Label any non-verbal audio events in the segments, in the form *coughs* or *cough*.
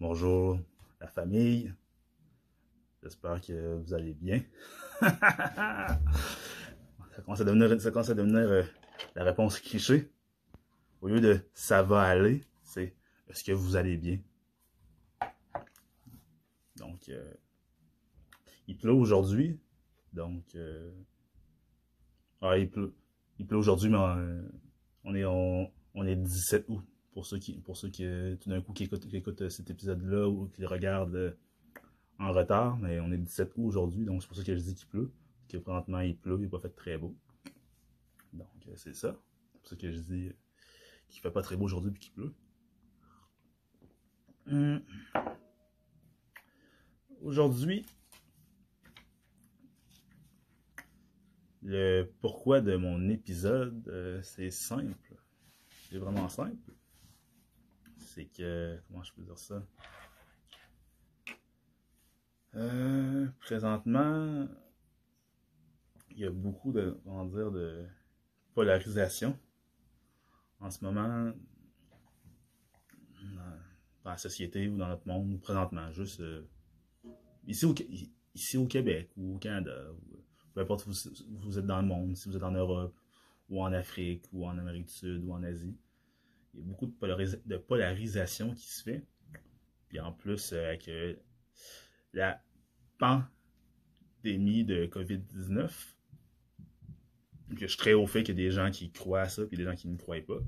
Bonjour la famille. J'espère que vous allez bien. *laughs* ça commence à devenir, ça commence à devenir euh, la réponse cliché. Au lieu de ça va aller, c'est est-ce que vous allez bien? Donc, euh, il pleut aujourd'hui. Donc, euh, ah, il pleut, aujourd'hui, mais on est, on, on est 17 août pour ceux qui, pour ceux qui, euh, tout d'un coup, qui écoutent, qui euh, cet épisode-là ou qui le regardent euh, en retard, mais on est 17 août aujourd'hui, donc c'est pour ça que je dis qu'il pleut. Que présentement il pleut, il n'est pas fait très beau. Donc c'est ça. C'est pour ça que je dis qu'il fait pas très beau aujourd'hui et qu'il pleut. Hum. Aujourd'hui, le pourquoi de mon épisode, c'est simple. C'est vraiment simple c'est que. Comment je peux dire ça? Euh, présentement, il y a beaucoup de, comment dire, de polarisation en ce moment dans la société ou dans notre monde, présentement, juste euh, ici, au, ici au Québec ou au Canada, ou, peu importe où vous êtes dans le monde, si vous êtes en Europe ou en Afrique ou en Amérique du Sud ou en Asie il y a beaucoup de, polaris de polarisation qui se fait. Puis en plus, euh, avec euh, la pandémie de COVID-19, que je suis au fait qu'il y a des gens qui croient à ça, puis des gens qui ne croient pas.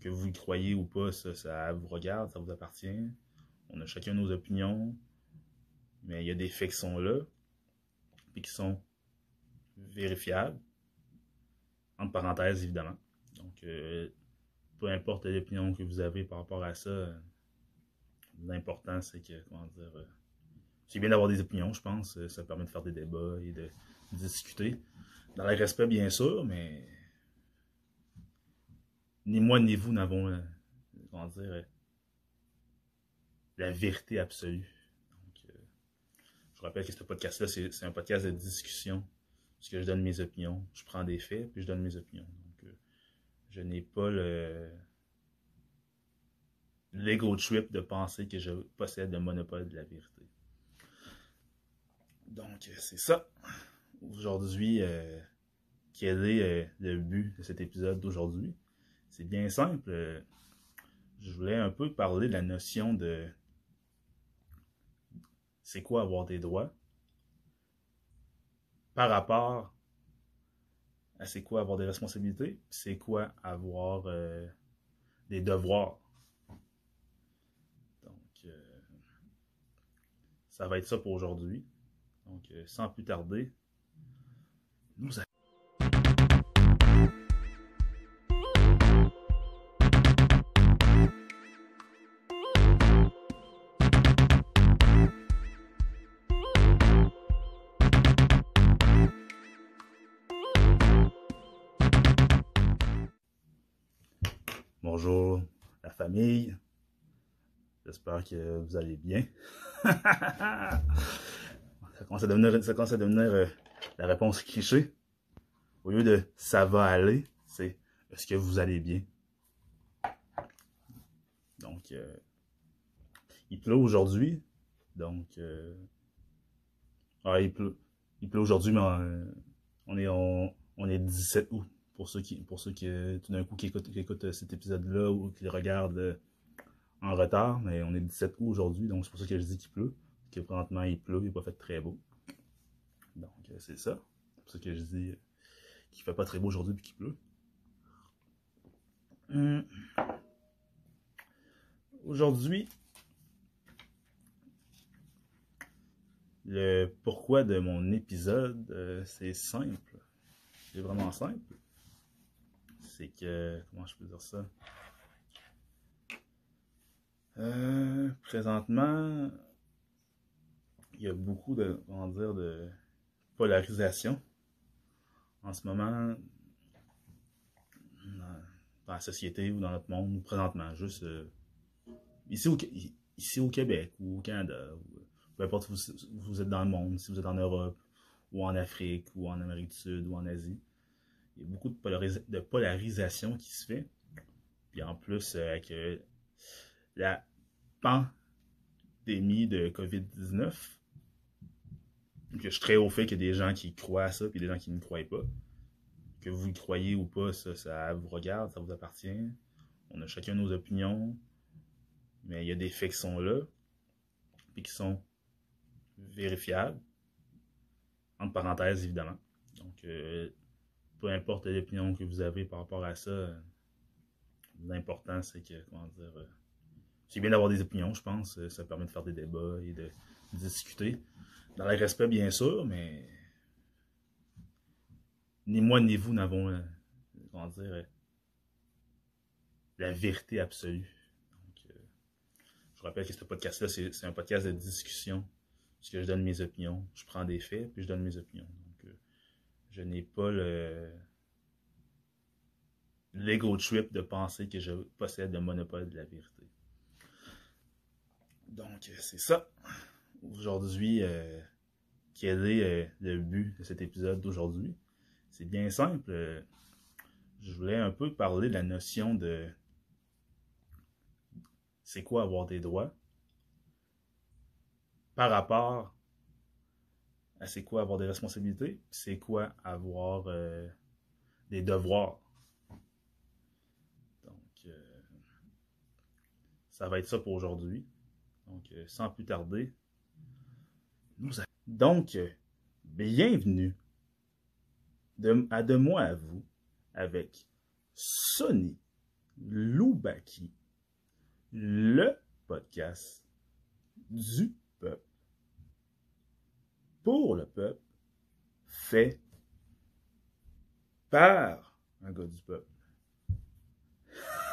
Que vous y croyez ou pas, ça, ça vous regarde, ça vous appartient. On a chacun nos opinions, mais il y a des faits qui sont là, puis qui sont vérifiables. Entre parenthèses, évidemment. Donc, euh, peu importe l'opinion que vous avez par rapport à ça, l'important c'est que, comment dire, euh, c'est bien d'avoir des opinions, je pense. Euh, ça permet de faire des débats et de discuter. Dans le respect, bien sûr, mais ni moi ni vous n'avons, euh, comment dire, la vérité absolue. Donc, je rappelle que ce podcast-là, c'est un podcast de discussion. Parce que je donne mes opinions. Je prends des faits, puis je donne mes opinions je n'ai pas le l'ego trip de penser que je possède le monopole de la vérité. Donc, c'est ça. Aujourd'hui, euh, quel est euh, le but de cet épisode d'aujourd'hui? C'est bien simple. je voulais un peu parler de la notion de c'est quoi avoir des droits par rapport c'est quoi avoir des responsabilités, c'est quoi avoir euh, des devoirs. Donc, euh, ça va être ça pour aujourd'hui. Donc, euh, sans plus tarder, nous allons. Bonjour la famille. J'espère que vous allez bien. *laughs* ça commence à devenir, ça commence à devenir euh, la réponse cliché. Au lieu de ça va aller, c'est est-ce que vous allez bien? Donc, euh, il pleut aujourd'hui. Donc, euh, ah, il pleut, il pleut aujourd'hui, mais on est, on, on est 17 août pour ceux qui, pour ceux qui tout d'un coup, qui écoutent, qui écoutent euh, cet épisode-là ou qui le regardent euh, en retard. Mais on est 17 août aujourd'hui, donc c'est pour ça que je dis qu'il pleut. Que présentement, il pleut, il n'est pas fait très beau. Donc, euh, c'est ça. C'est pour ça que je dis qu'il fait pas très beau aujourd'hui et qu'il pleut. Aujourd'hui, le pourquoi de mon épisode, c'est simple. C'est vraiment simple c'est que, comment je peux dire ça? Euh, présentement, il y a beaucoup de, comment dire, de polarisation en ce moment dans la société ou dans notre monde, présentement, juste euh, ici, au, ici au Québec ou au Canada, peu importe où vous êtes dans le monde, si vous êtes en Europe ou en Afrique ou en Amérique du Sud ou en Asie il y a beaucoup de, polarisation qui se fait. Puis en plus, euh, avec euh, la pandémie de COVID-19. Je suis au fait qu'il y a des gens qui croient à ça, puis des gens qui ne croient pas. Que vous y croyez ou pas, ça, ça vous regarde, ça vous appartient. On a chacun nos opinions, mais il y a des faits qui sont là, puis qui sont vérifiables. Entre parenthèses, évidemment. Donc, euh, peu importe l'opinion que vous avez par rapport à ça, l'important, c'est que, comment dire, euh, c'est bien d'avoir des opinions, je pense. Euh, ça permet de faire des débats et de discuter. Dans le respect, bien sûr, mais ni moi ni vous n'avons, euh, comment dire, la vérité absolue. Donc, je rappelle que ce podcast-là, c'est un podcast de discussion. Parce que je donne mes opinions. Je prends des faits, puis je donne mes opinions. Je n'ai pas le l'ego trip de penser que je possède le monopole de la vérité. Donc, euh, c'est ça. Aujourd'hui, euh, quel est euh, le but de cet épisode d'aujourd'hui? C'est bien simple. je voulais un peu parler de la notion de c'est quoi avoir des droits par rapport c'est quoi avoir des responsabilités, c'est quoi avoir des devoirs. ça va être ça pour aujourd'hui. Donc, euh, sans plus tarder, nous Donc, euh, bienvenue à de moi à vous avec Sonny Loubaki, le podcast du pour le peuple, fait par un gars du peuple.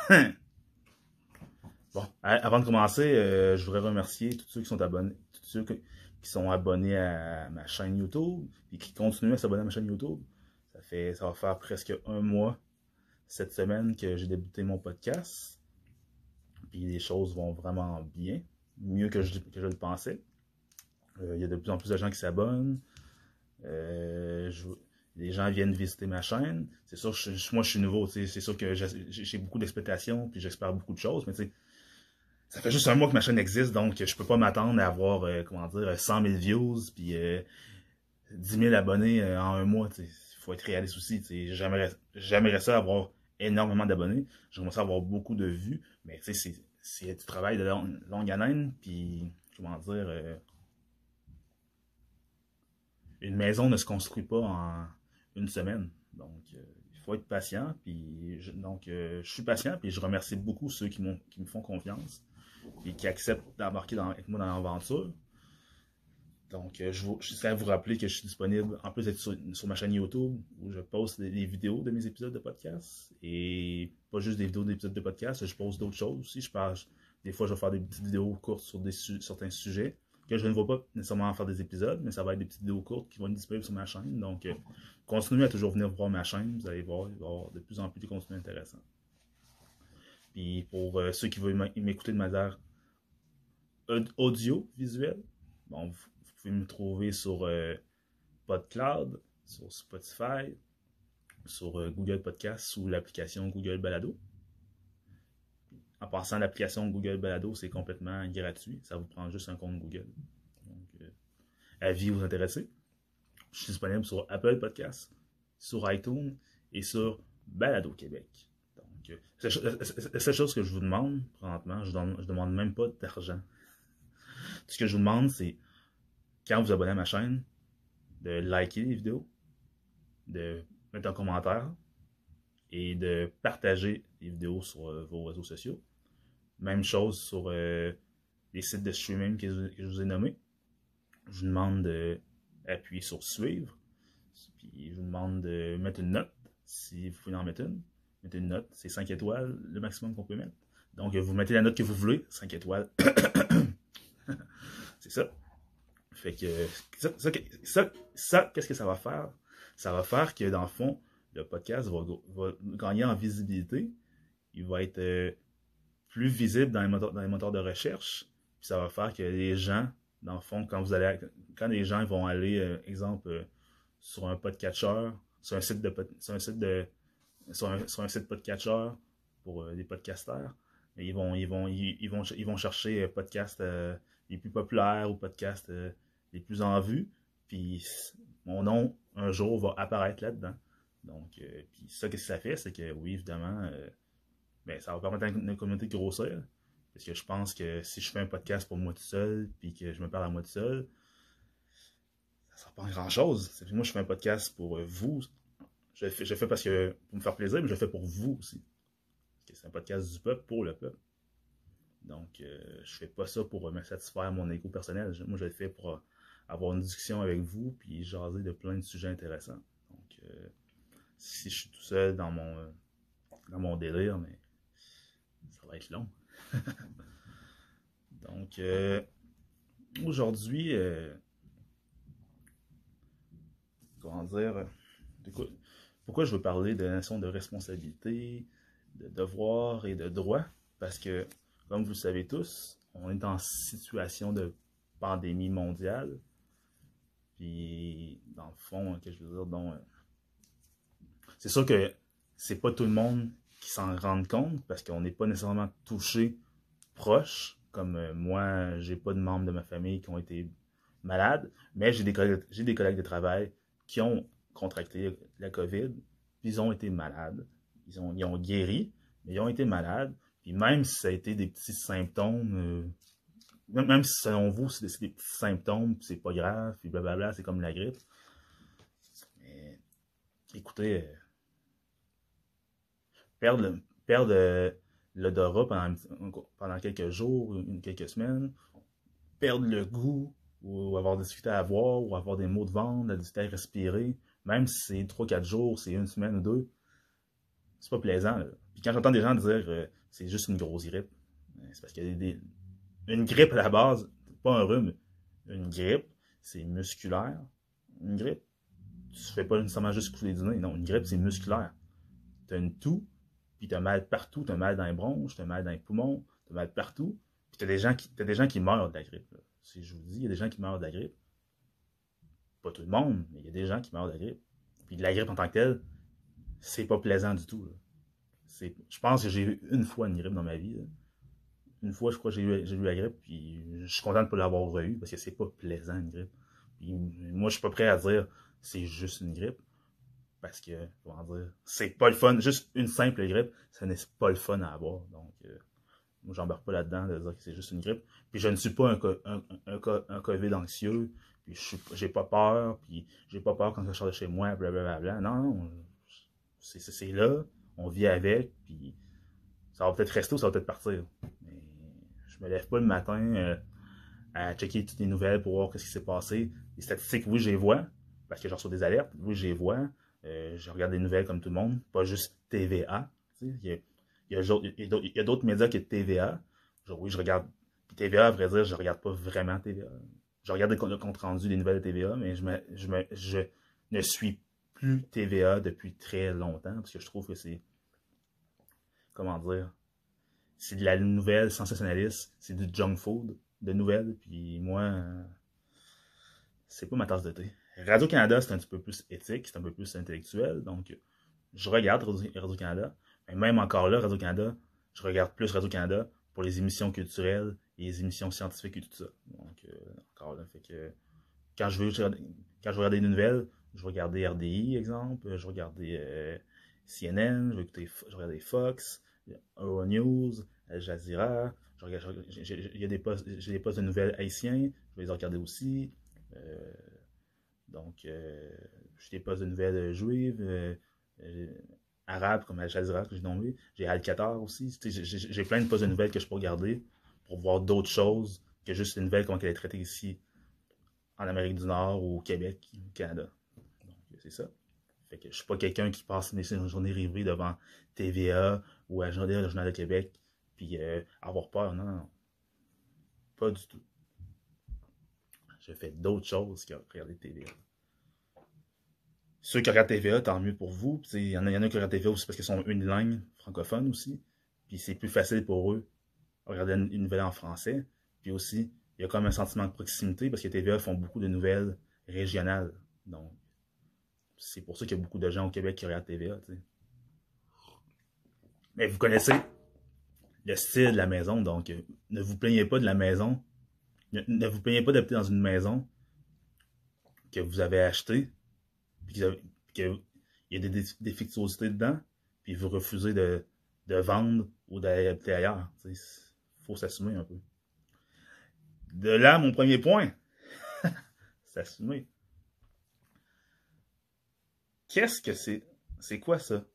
*laughs* Bon, avant de commencer, euh, je voudrais remercier tous ceux qui sont abonnés, tous ceux qui sont abonnés à ma chaîne YouTube et qui continuent à s'abonner à ma chaîne YouTube. Ça fait, ça va faire presque un mois cette semaine que j'ai débuté mon podcast. Puis les choses vont vraiment bien, mieux que je, que je le pensais. Euh, il y a de plus en plus de gens qui s'abonnent. Euh, les gens viennent visiter ma chaîne. C'est sûr, moi je suis nouveau, c'est sûr que j'ai beaucoup d'expectations, puis j'espère beaucoup de choses, mais ça fait juste un mois que ma chaîne existe, donc je peux pas m'attendre à avoir, euh, comment dire, 100 000 views, puis 10 euh, 000 abonnés en un mois. Il faut être réaliste aussi. J'aimerais ça avoir énormément d'abonnés. J'aimerais ça avoir beaucoup de vues, mais c'est du travail de longue haleine, puis, comment dire, une maison ne se construit pas en une semaine. Donc, il faut être patient. Puis, donc, je suis patient. Puis, je remercie beaucoup ceux qui, qui me font confiance et qui acceptent d'embarquer avec moi dans l'aventure. Donc, euh, je, vous, je à vous rappeler que je suis disponible, en plus d'être sur, ma chaîne YouTube, où je poste des, vidéos de mes épisodes de podcast. Et pas juste des vidéos d'épisodes de podcast, je poste d'autres choses aussi. Je parle, des fois, je vais faire des petites vidéos courtes sur des certains sujets, que je ne vais pas nécessairement faire des épisodes, mais ça va être des petites vidéos courtes qui vont être disponibles sur ma chaîne. Donc, euh, continuez à toujours venir voir ma chaîne, vous allez voir, il va y avoir de plus en plus de contenu intéressant. Puis pour euh, ceux qui veulent m'écouter de manière audio, visuelle, bon, vous, pouvez me trouver sur euh, PodCloud, sur Spotify, sur Google Podcast ou l'application Google Balado. En passant, l'application Google Balado, c'est complètement gratuit. Ça vous prend juste un compte Google. Donc, avis vous intéresser. Je suis disponible sur Apple Podcast, sur iTunes et sur Balado Québec. La seule chose que je vous demande, présentement, je ne demande même pas d'argent. Ce que je vous demande, c'est, quand vous abonnez à ma chaîne, de liker les vidéos, de mettre un commentaire et de partager les vidéos sur euh, vos réseaux sociaux. Même chose sur euh, les sites de streaming que je, vous ai nommés. Je vous demande d'appuyer sur suivre. Puis je vous demande de mettre une note si vous pouvez en mettre une mettez une note. C'est 5 étoiles, le maximum qu'on peut mettre. Donc, vous mettez la note que vous voulez, 5 étoiles. *coughs* c'est ça. Fait que, ça, ça, qu'est-ce que ça va faire? Ça va faire que, dans le fond, le podcast va, gagner en visibilité. Il va être euh, plus visible dans les, moteurs, de recherche. Puis ça va faire que les gens, dans le fond, quand vous allez, quand les gens vont aller, euh, exemple, euh, sur un podcatcher, sur un site de, sur un site de, sur un, site podcatcher pour euh, des podcasters, ils vont, ils vont, ils, vont, ils vont chercher podcasts les plus populaires ou podcasts les plus en vue. Puis mon nom, un jour, va apparaître là-dedans. Donc, puis ça, qu'est-ce que ça fait? C'est que oui, évidemment, ben, ça va permettre à une communauté de grossir. Parce que je pense que si je fais un podcast pour moi tout seul, puis que je me parle à moi tout seul, ça ne sera pas grand-chose. Moi, je fais un podcast pour euh, vous. Je le fais, je fais parce que pour me faire plaisir, mais je le fais pour vous aussi. C'est un podcast du peuple pour le peuple. Donc, euh, je fais pas ça pour me satisfaire mon ego personnel. Moi, je le fais pour euh, avoir une discussion avec vous, puis jaser de plein de sujets intéressants. Donc, si je suis tout seul dans mon, dans mon délire, mais ça va être long. *laughs* Donc, euh, aujourd'hui, euh, comment dire, pourquoi je veux parler de la de responsabilité, de devoir et de droit? Parce que, comme vous le savez tous, on est en situation de pandémie mondiale. Puis, dans le fond, que je veux dire, euh, c'est sûr que c'est pas tout le monde qui s'en rendent compte parce qu'on n'est pas nécessairement touché proche. Comme euh, moi, j'ai pas de membres de ma famille qui ont été malades, mais j'ai des collègues, des collègues de travail qui ont contracté la COVID, puis ils ont été malades. Ils ont, ils ont guéri, mais ils ont été malades. Puis même si ça a été des petits symptômes, euh, même, si selon vous, c'est des, petits symptômes, c'est pas grave, puis blablabla, c'est comme la grippe. Mais écoutez, euh, perdre, perdre l'odorat pendant, pendant quelques jours, quelques semaines, perdre le goût, ou avoir des difficultés à voir, ou avoir des maux de ventre, la difficulté à respirer, même si c'est 3-4 jours, c'est une semaine ou deux, c'est pas plaisant. Puis quand j'entends des gens dire euh, c'est juste une grosse grippe, ben, c'est parce qu'il y a des, Une grippe à la base, pas un rhume, une grippe, c'est musculaire. Une grippe, tu fais pas nécessairement juste couler du nez, non, une grippe, c'est musculaire. Tu as une toux, puis t'as mal partout, t'as mal dans les bronches, t'as mal dans les poumons, t'as mal partout, puis t'as des gens qui des gens qui meurent de la grippe. Si je vous dis, il y a des gens qui meurent de la grippe. Pas tout le monde, mais il y a des gens qui meurent de la grippe. Puis de la grippe en tant que telle, c'est pas plaisant du tout. Je pense que j'ai eu une fois une grippe dans ma vie. Une fois, je crois que j'ai eu, eu la grippe, puis je suis content de ne pas l'avoir eu parce que c'est pas plaisant une grippe. Puis moi, je suis pas prêt à dire c'est juste une grippe. Parce que, comment dire, c'est pas le fun. Juste une simple grippe, ce n'est pas le fun à avoir. Donc, euh, moi, j'embarque pas là-dedans de dire que c'est juste une grippe. Puis je ne suis pas un, un, un, un COVID anxieux. Puis je j'ai pas peur. Puis j'ai pas peur quand je sors de chez moi, blablabla. Non, non. C'est là. On vit avec. Puis ça va peut-être rester ou ça va peut-être partir. Mais je me lève pas le matin euh, à checker toutes les nouvelles pour voir ce qui s'est passé. Les statistiques, oui, je les vois. Parce que j'en reçois des alertes. Oui, je les vois. Euh, je regarde des nouvelles comme tout le monde, pas juste TVA. Il y a, y a d'autres médias que TVA. Genre, oui, je regarde. Puis TVA, à vrai dire, je regarde pas vraiment TVA. Je regarde le compte rendu des nouvelles de TVA, mais je, me, je, me, je ne suis plus TVA depuis très longtemps parce que je trouve que c'est. Comment dire C'est de la nouvelle sensationnaliste, c'est du junk food de nouvelles, puis moi, c'est pas ma tasse de thé. Radio-Canada, c'est un petit peu plus éthique, c'est un peu plus intellectuel. Donc, je regarde Radio-Canada. Mais même encore là, Radio-Canada, je regarde plus Radio-Canada pour les émissions culturelles et les émissions scientifiques et tout ça. Donc, euh, encore là, fait que quand je veux, quand je veux regarder des nouvelles, je vais regarder RDI, exemple, je vais regarder euh, CNN, je vais, écouter, je regarder Fox, Euronews, Al Jazeera, j'ai des postes, des postes de nouvelles haïtiens, je vais les regarder aussi. Euh, donc, euh, j'ai des postes de nouvelles juives, euh, euh, arabes comme Al Jazeera que j'ai nommé. J'ai Al-Qatar aussi. J'ai plein de postes de nouvelles que je peux regarder pour voir d'autres choses que juste les nouvelles, comment elle est ici en Amérique du Nord ou au Québec au Canada. Donc, c'est ça. Fait que je suis pas quelqu'un qui passe mes journées rêvées devant TVA ou à le Journal de Québec puis avoir peur. Non, non, Pas du tout. Je fais d'autres choses que regarder TVA. Ceux qui regardent TVA, tant mieux pour vous. Il y, en a, y en a qui regardent TVA aussi parce qu'ils sont une langue francophone aussi. Puis c'est plus facile pour eux de regarder une, nouvelle en français. Puis aussi, il y a même un sentiment de proximité parce que TVA font beaucoup de nouvelles régionales. Donc, c'est pour ça qu'il y a beaucoup de gens au Québec qui regardent TVA. Mais vous connaissez le style de la maison. Donc, euh, ne vous plaignez pas de la maison. Ne, vous plaignez pas d'habiter dans une maison que vous avez achetée, puis qu'il y a des défectuosités dedans, puis vous refusez de, de vendre ou d'aller habiter ailleurs. Il faut s'assumer un peu. De là, mon premier point. *laughs* s'assumer. Qu'est-ce que c'est? C'est quoi ça?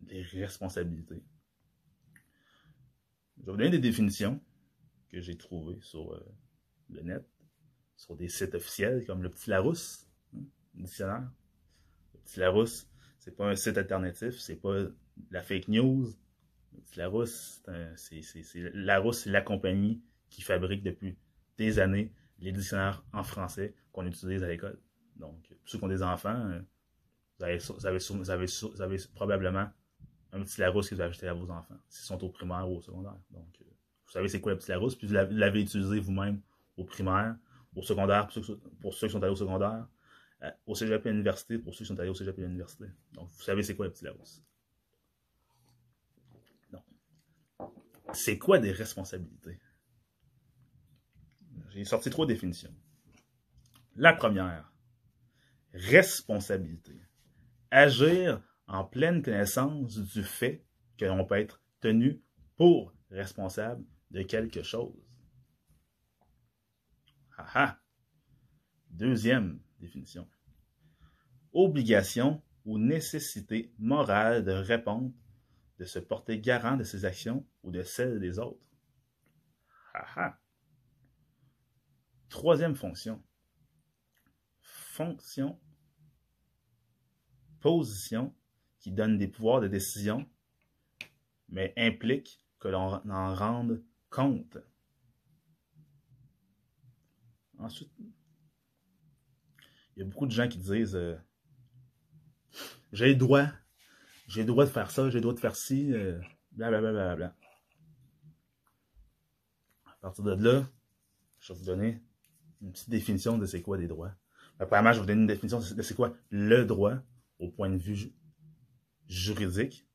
Des responsabilités. Je vais vous donner des définitions que j'ai trouvées sur euh, le net, sur des sites officiels comme le Petit Larousse, hein, dictionnaire. Le Petit Larousse, c'est pas un site alternatif, c'est pas la fake news. Le Petit Larousse, c'est Larousse, c'est la compagnie qui fabrique depuis des années les dictionnaires en français qu'on utilise à l'école. Donc, ceux qui ont des enfants, euh, vous avez, vous avez, probablement un petit Larousse que vous avez à vos enfants, s'ils sont au primaire ou au secondaire. Donc, euh, vous savez c'est quoi le petit Larousse, puis vous l'avez utilisé vous-même au primaire, au secondaire, pour ceux, qui sont allés au secondaire, euh, au cégep et à l'université, pour ceux qui sont allés au cégep et à l'université. Donc, vous savez c'est quoi le petit Larousse. C'est quoi des responsabilités? J'ai sorti trois définitions. La première, responsabilité agir en pleine connaissance du fait que l'on peut être tenu pour responsable de quelque chose. Ah ah. Deuxième définition. Obligation ou nécessité morale de répondre, de se porter garant de ses actions ou de celles des autres. Ah ah. Troisième fonction. Fonction position qui donne des pouvoirs de décision, mais implique que l'on en rende compte. Ensuite, il y a beaucoup de gens qui disent euh, J'ai le droit, j'ai le droit de faire ça, j'ai le droit de faire ci, euh, blablabla. Bla, À partir de là, je vais vous donner une petite définition de c'est quoi des droits. Premièrement, je vais vous donner une définition de c'est quoi le droit au point de vue juridique.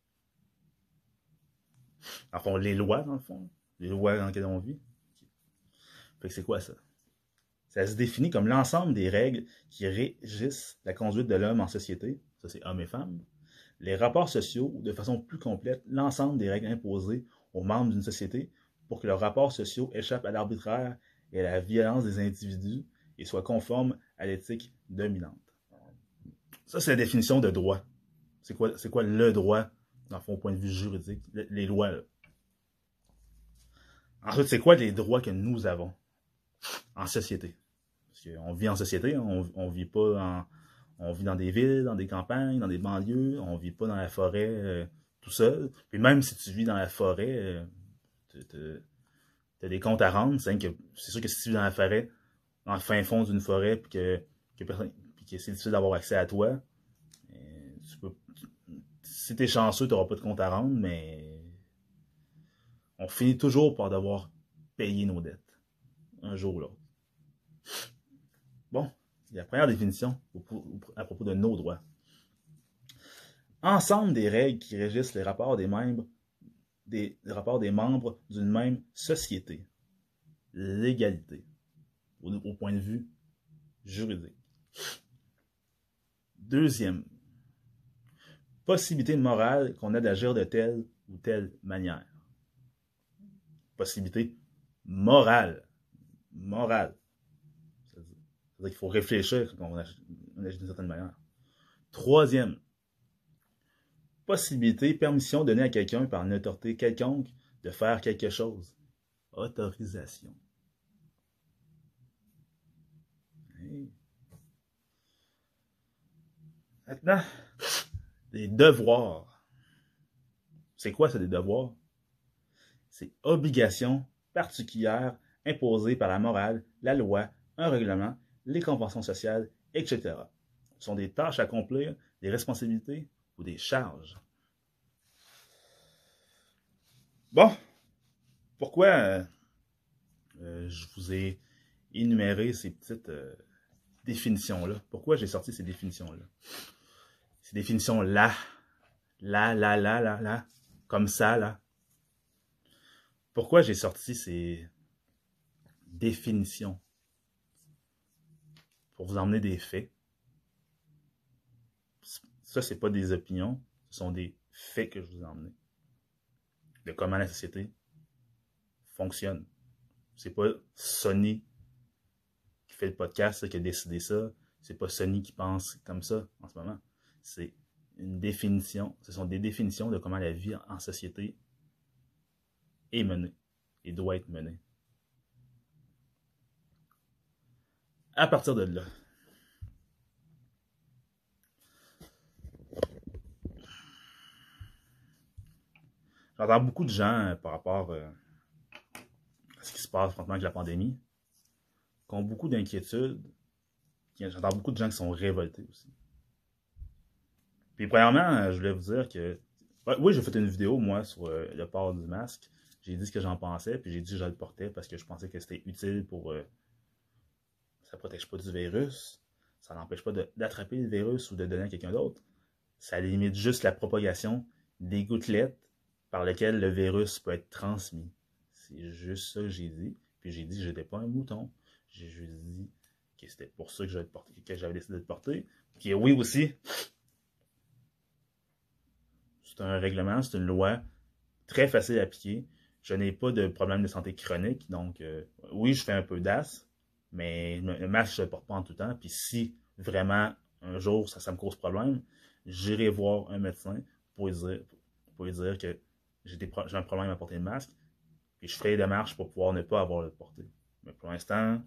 Enfin, les lois, dans le fond. Les lois dans lesquelles on vit. Fait que c'est quoi ça? Ça se définit comme l'ensemble des règles qui régissent la conduite de l'homme en société. Ça, c'est hommes et femmes. Les rapports sociaux, ou de façon plus complète, l'ensemble des règles imposées aux membres d'une société pour que leurs rapports sociaux échappent à l'arbitraire et à la violence des individus et soient conformes à l'éthique dominante. Ça, c'est la définition de droit. C'est quoi, c'est quoi le droit, dans le fond, au point de vue juridique, les lois. Là. Ensuite, c'est quoi les droits que nous avons en société? Parce qu'on vit en société, on, on vit pas en, on vit dans des villes, dans des campagnes, dans des banlieues, on vit pas dans la forêt euh, tout seul. Puis même si tu vis dans la forêt, euh, tu as des comptes à rendre. C'est sûr que si tu vis dans la forêt, dans le fin fond d'une forêt, puis que, que puis c'est difficile d'avoir accès à toi. Tu peux, si t'es chanceux, tu n'auras pas de compte à rendre, mais on finit toujours par devoir payer nos dettes, un jour ou l'autre. Bon, la première définition à propos de nos droits. Ensemble des règles qui régissent les rapports des membres, d'une même société. L'égalité, au point de vue juridique. Deuxième, possibilité morale qu'on a d'agir de telle ou telle manière. Possibilité morale. Morale. C'est-à-dire qu'il faut réfléchir quand on agit d'une certaine manière. Troisième, possibilité, permission donnée à quelqu'un par une autorité quelconque de faire quelque chose. Autorisation. Maintenant, des devoirs. C'est quoi ça, des devoirs? C'est obligations particulières imposées par la morale, la loi, un règlement, les conventions sociales, etc. Ce sont des tâches à accomplir, des responsabilités ou des charges. Bon, pourquoi euh, euh, je vous ai énuméré ces petites euh, définitions-là? Pourquoi j'ai sorti ces définitions-là? Ces définitions-là, là, là, là, là, là, comme ça, là. Pourquoi j'ai sorti ces définitions? Pour vous emmener des faits. Ça, c'est pas des opinions, ce sont des faits que je vous ai emmenés. De comment la société fonctionne. C'est pas Sony qui fait le podcast qui a décidé ça. C'est pas Sony qui pense comme ça en ce moment. C'est une définition. Ce sont des définitions de comment la vie en société est menée et doit être menée. À partir de là, j'entends beaucoup de gens euh, par rapport euh, à ce qui se passe maintenant avec la pandémie, qui ont beaucoup d'inquiétudes. J'entends beaucoup de gens qui sont révoltés aussi. Puis, premièrement, je voulais vous dire que. Oui, j'ai fait une vidéo, moi, sur euh, le port du masque. J'ai dit ce que j'en pensais, puis j'ai dit que je le portais parce que je pensais que c'était utile pour. Euh, ça protège pas du virus, ça n'empêche pas d'attraper le virus ou de donner à quelqu'un d'autre. Ça limite juste la propagation des gouttelettes par lesquelles le virus peut être transmis. C'est juste ça que j'ai dit. Puis j'ai dit que j'étais pas un mouton. J'ai juste dit que c'était pour ça que j'avais décidé de le porter. Puis oui aussi, c'est un règlement, c'est une loi très facile à appliquer. Je n'ai pas de problème de santé chronique, donc euh, oui, je fais un peu d'as, mais le masque, je ne le porte pas en tout temps. Puis si vraiment un jour ça, me cause problème, j'irai voir un médecin pour lui dire, pour dire que j'ai un problème à porter le masque, et je ferai des démarches pour pouvoir ne pas avoir le porter. Mais pour l'instant,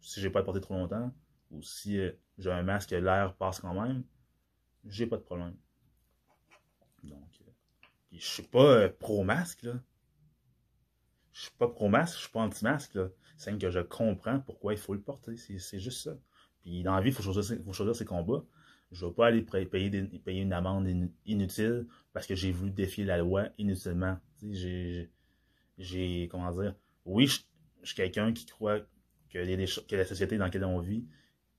si j'ai pas le porter trop longtemps, ou si euh, j'ai un masque l'air passe quand même, j'ai pas de problème. Donc, euh, je suis pas euh, pro-masque, là. Je suis pas pro-masque, je suis pas anti-masque. C'est que je comprends pourquoi il faut le porter. C'est juste ça. Puis dans la vie, il faut choisir, faut choisir ses combats. Je ne vais pas aller payer, payer une amende inutile parce que j'ai voulu défier la loi inutilement. J'ai, comment dire, oui, je, suis quelqu'un qui croit que, que la société dans laquelle on vit,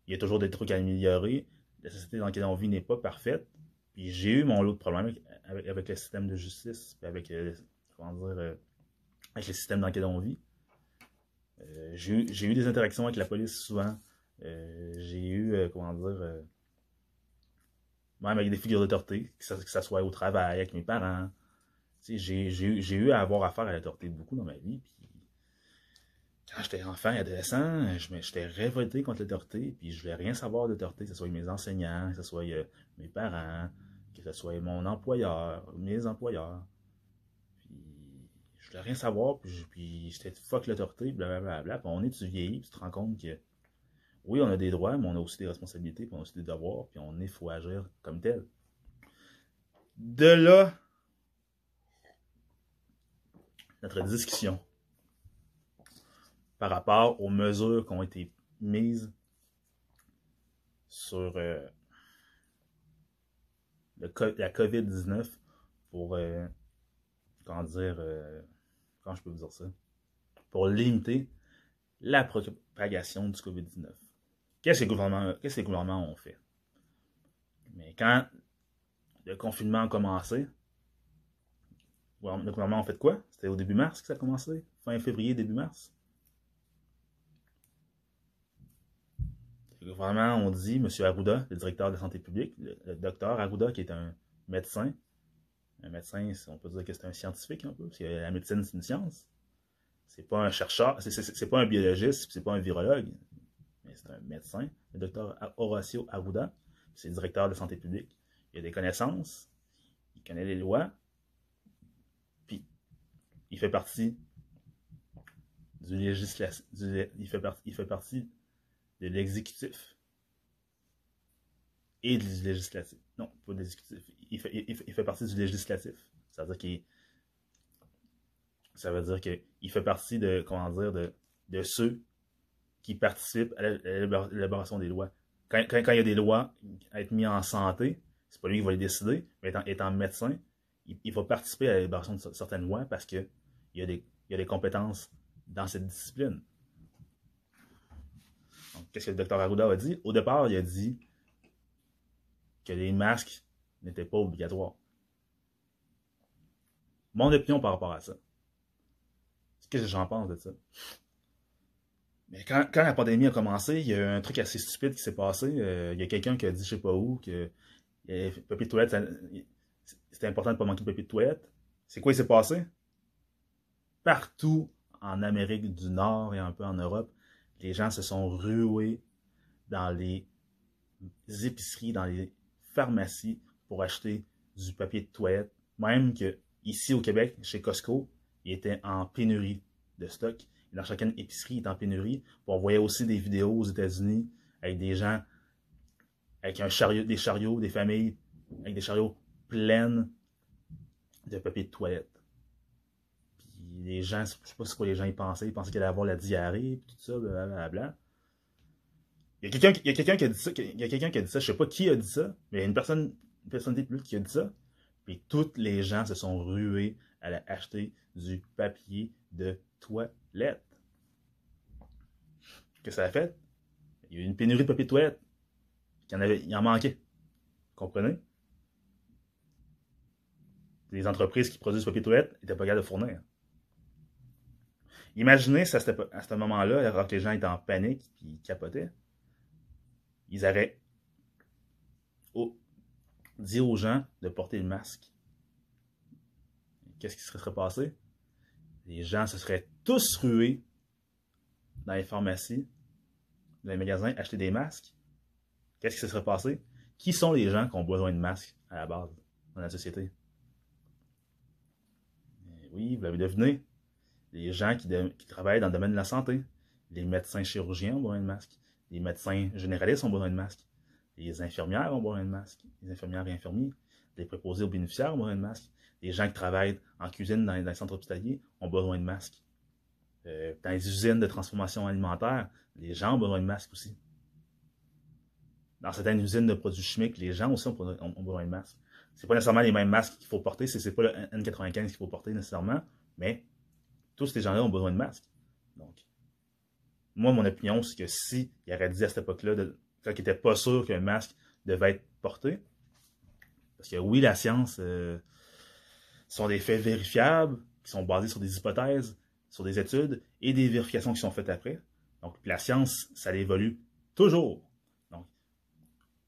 il y a toujours des trucs à améliorer. La société dans laquelle on vit n'est pas parfaite. Puis j'ai eu mon lot de problèmes avec, le système de justice, puis avec, euh, comment dire, euh, avec le système dans lequel on vit. Euh, j'ai eu des interactions avec la police souvent. j'ai eu, comment dire, même avec des figures d'autorité, que ça, soit au travail, avec mes parents. J'ai eu à avoir affaire à l'autorité beaucoup dans ma vie. Quand j'étais enfant et adolescent, j'étais révolté contre l'autorité, puis je voulais rien savoir d'autorité, que ce soit mes enseignants, que ce soit mes parents, que ce soit mon employeur, mes employeurs. Je voulais rien savoir, puis, puis j'étais fuck l'autorité, blablabla. Puis on est, tu vieillis, puis tu te rends compte que oui, on a des droits, mais on a aussi des responsabilités, puis on a aussi des devoirs, puis on est, faut agir comme tel. De là, notre discussion par rapport aux mesures qui ont été mises sur euh, la COVID-19 pour, euh, comment dire, euh, je peux vous dire ça, pour limiter la propagation du COVID-19. Qu'est-ce que les gouvernements, que les gouvernements ont fait? Mais quand le confinement a commencé, le gouvernement a fait quoi? C'était au début mars que ça a commencé? Fin février, début mars? Le gouvernement ont dit, M. Arruda, le directeur de santé publique, le, docteur Arruda, qui est un médecin, un médecin, on peut dire que c'est un scientifique un peu, parce que la médecine, c'est une science. C'est pas un chercheur, c'est pas un biologiste, c'est pas un virologue c'est un médecin, le docteur Horacio Arruda, c'est directeur de santé publique. Il a des connaissances, il connaît les lois, puis il fait partie du législatif, il fait partie de l'exécutif et du législatif. Non, pas de l'exécutif. Il fait, il, fait, partie du législatif. Ça veut dire qu'il ça veut dire fait partie de, comment dire, de, de ceux qui participent à l'élaboration des lois. Quand, il y a des lois à être mises en santé, c'est pas lui qui va les décider, mais étant, médecin, il, va participer à l'élaboration de certaines lois parce qu'il y, a des, y a des compétences dans cette discipline. Qu'est-ce que le docteur Arruda a dit? Au départ, il a dit que les masques n'étaient pas obligatoires. Mon opinion par rapport à ça. qu'est-ce que j'en pense de ça? Mais quand, la pandémie a commencé, il y a un truc assez stupide qui s'est passé. Euh, il y a quelqu'un qui a dit, je sais pas où, que de c'était important de pas manquer de papier de toilette. C'est quoi qui s'est passé? Partout en Amérique du Nord et un peu en Europe, les gens se sont rués dans les épiceries, dans les pharmacies pour acheter du papier de toilette. Même que ici au Québec, chez Costco, il était en pénurie de stock. dans chacune épicerie, il est en pénurie. on voyait aussi des vidéos aux États-Unis avec des gens avec un chariot, des chariots, des familles avec des chariots pleines de papier de toilette. Puis les gens, je sais pas ce que les gens y pensaient, ils pensaient qu'il allait avoir la diarrhée, tout ça, blablabla. Il y a quelqu'un qui a dit ça, il y a quelqu'un qui a dit ça, je sais pas qui a dit ça, mais il y a une personne, une personnalité qui a dit ça. Puis tous les gens se sont rués à acheter du papier de toilette. Que ça a fait? Il y a eu une pénurie de papier de toilette. Il y en, avait, il en manquait. Comprenez? Les entreprises qui produisent du papier de toilette n'étaient pas capables de fournir. Imaginez à ce, moment-là, alors que les gens étaient en panique et capotaient, ils auraient dit aux gens de porter le masque. Qu'est-ce qui serait passé? Les gens se seraient tous rués dans les pharmacies, dans les magasins, acheter des masques. Qu'est-ce qui se serait passé? Qui sont les gens qui ont besoin de masques à la base dans la société? Eh oui, vous l'avez deviné. Les gens qui, qui, travaillent dans le domaine de la santé. Les médecins chirurgiens ont besoin de masques. Les médecins généralistes ont besoin de masques. Les infirmières ont besoin de masques. Les infirmières et infirmiers. Les préposés aux bénéficiaires ont besoin de masques. Les gens qui travaillent en cuisine dans les, centres hospitaliers ont besoin de masques. Euh, dans les usines de transformation alimentaire, les gens ont besoin de masques aussi. Dans certaines usines de produits chimiques, les gens aussi ont, besoin de masques. C'est pas nécessairement les mêmes masques qu'il faut porter, c'est pas le N95 qu'il faut porter nécessairement, mais tous ces gens-là ont besoin de masques. Donc, moi, mon opinion, c'est que si il aurait dit à cette époque-là, quand il n'était pas sûr qu'un masque devait être porté, parce que oui, la science euh, sont des faits vérifiables, qui sont basés sur des hypothèses, sur des études et des vérifications qui sont faites après. Donc, la science, ça évolue toujours. Donc,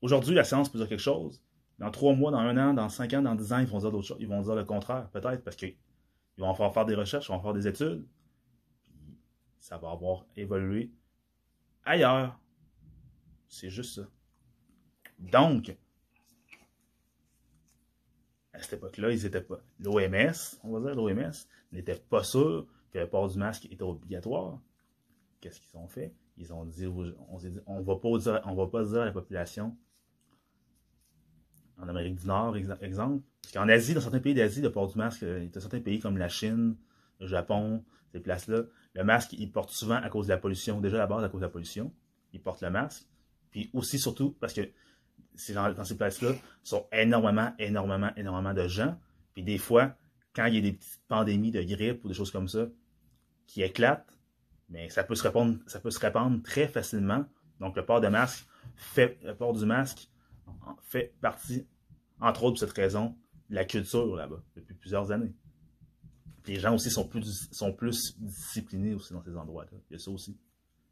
aujourd'hui, la science peut dire quelque chose. Dans trois mois, dans un an, dans cinq ans, dans dix ans, ils vont dire d'autres choses. Ils vont dire le contraire, peut-être, parce qu'ils vont faire, faire des recherches, ils vont faire des études. Ça va avoir évolué ailleurs. C'est juste ça. Donc, à cette époque-là, ils étaient pas. L'OMS, on va dire, l'OMS, n'était pas sûr que le port du masque était obligatoire. Qu'est-ce qu'ils ont fait? Ils ont dit, on, dit, on va pas dire, va pas dire à la population, en Amérique du Nord, exemple, parce qu'en Asie, dans certains pays d'Asie, le port du masque, y a certains pays comme la Chine, le Japon, ces places-là, le masque, ils portent souvent à cause de la pollution. Déjà, à la base, à cause de la pollution, ils portent le masque. Puis aussi, surtout, parce que dans ces places-là, sont énormément, énormément, énormément de gens. Puis des fois, quand il y a des petites pandémies de grippe ou des choses comme ça qui éclatent, mais ça peut se répandre, ça peut se répandre très facilement. Donc le port de masque fait, le port du masque fait partie, entre autres, de cette raison, de la culture là-bas depuis plusieurs années. Les gens aussi sont plus, sont plus disciplinés aussi dans ces endroits-là. Il y a ça aussi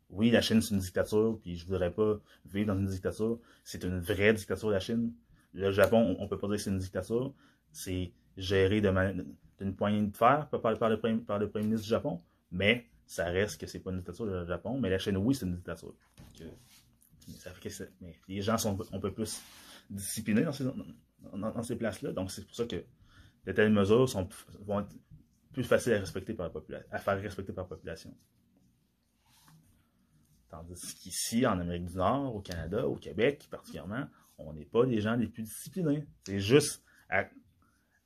oui, la Chine, c'est une dictature, puis je voudrais pas vivre dans une dictature. C'est une vraie dictature, la Chine. Le Japon, on, peut pas dire que c'est une dictature. C'est géré d'une poignée de fer par, par, le, par, le, premier ministre du Japon, mais ça reste que c'est pas une dictature, le Japon. Mais la Chine, oui, c'est une dictature. ça fait que mais les gens sont un peu plus disciplinés dans ces, dans, ces places-là. Donc, c'est pour ça que de telles mesures sont, vont être plus faciles à respecter par la population, à faire respecter par la population. Tandis qu'ici, en Amérique du Nord, au Canada, au Québec particulièrement, on n'est pas les gens les plus disciplinés. C'est juste à,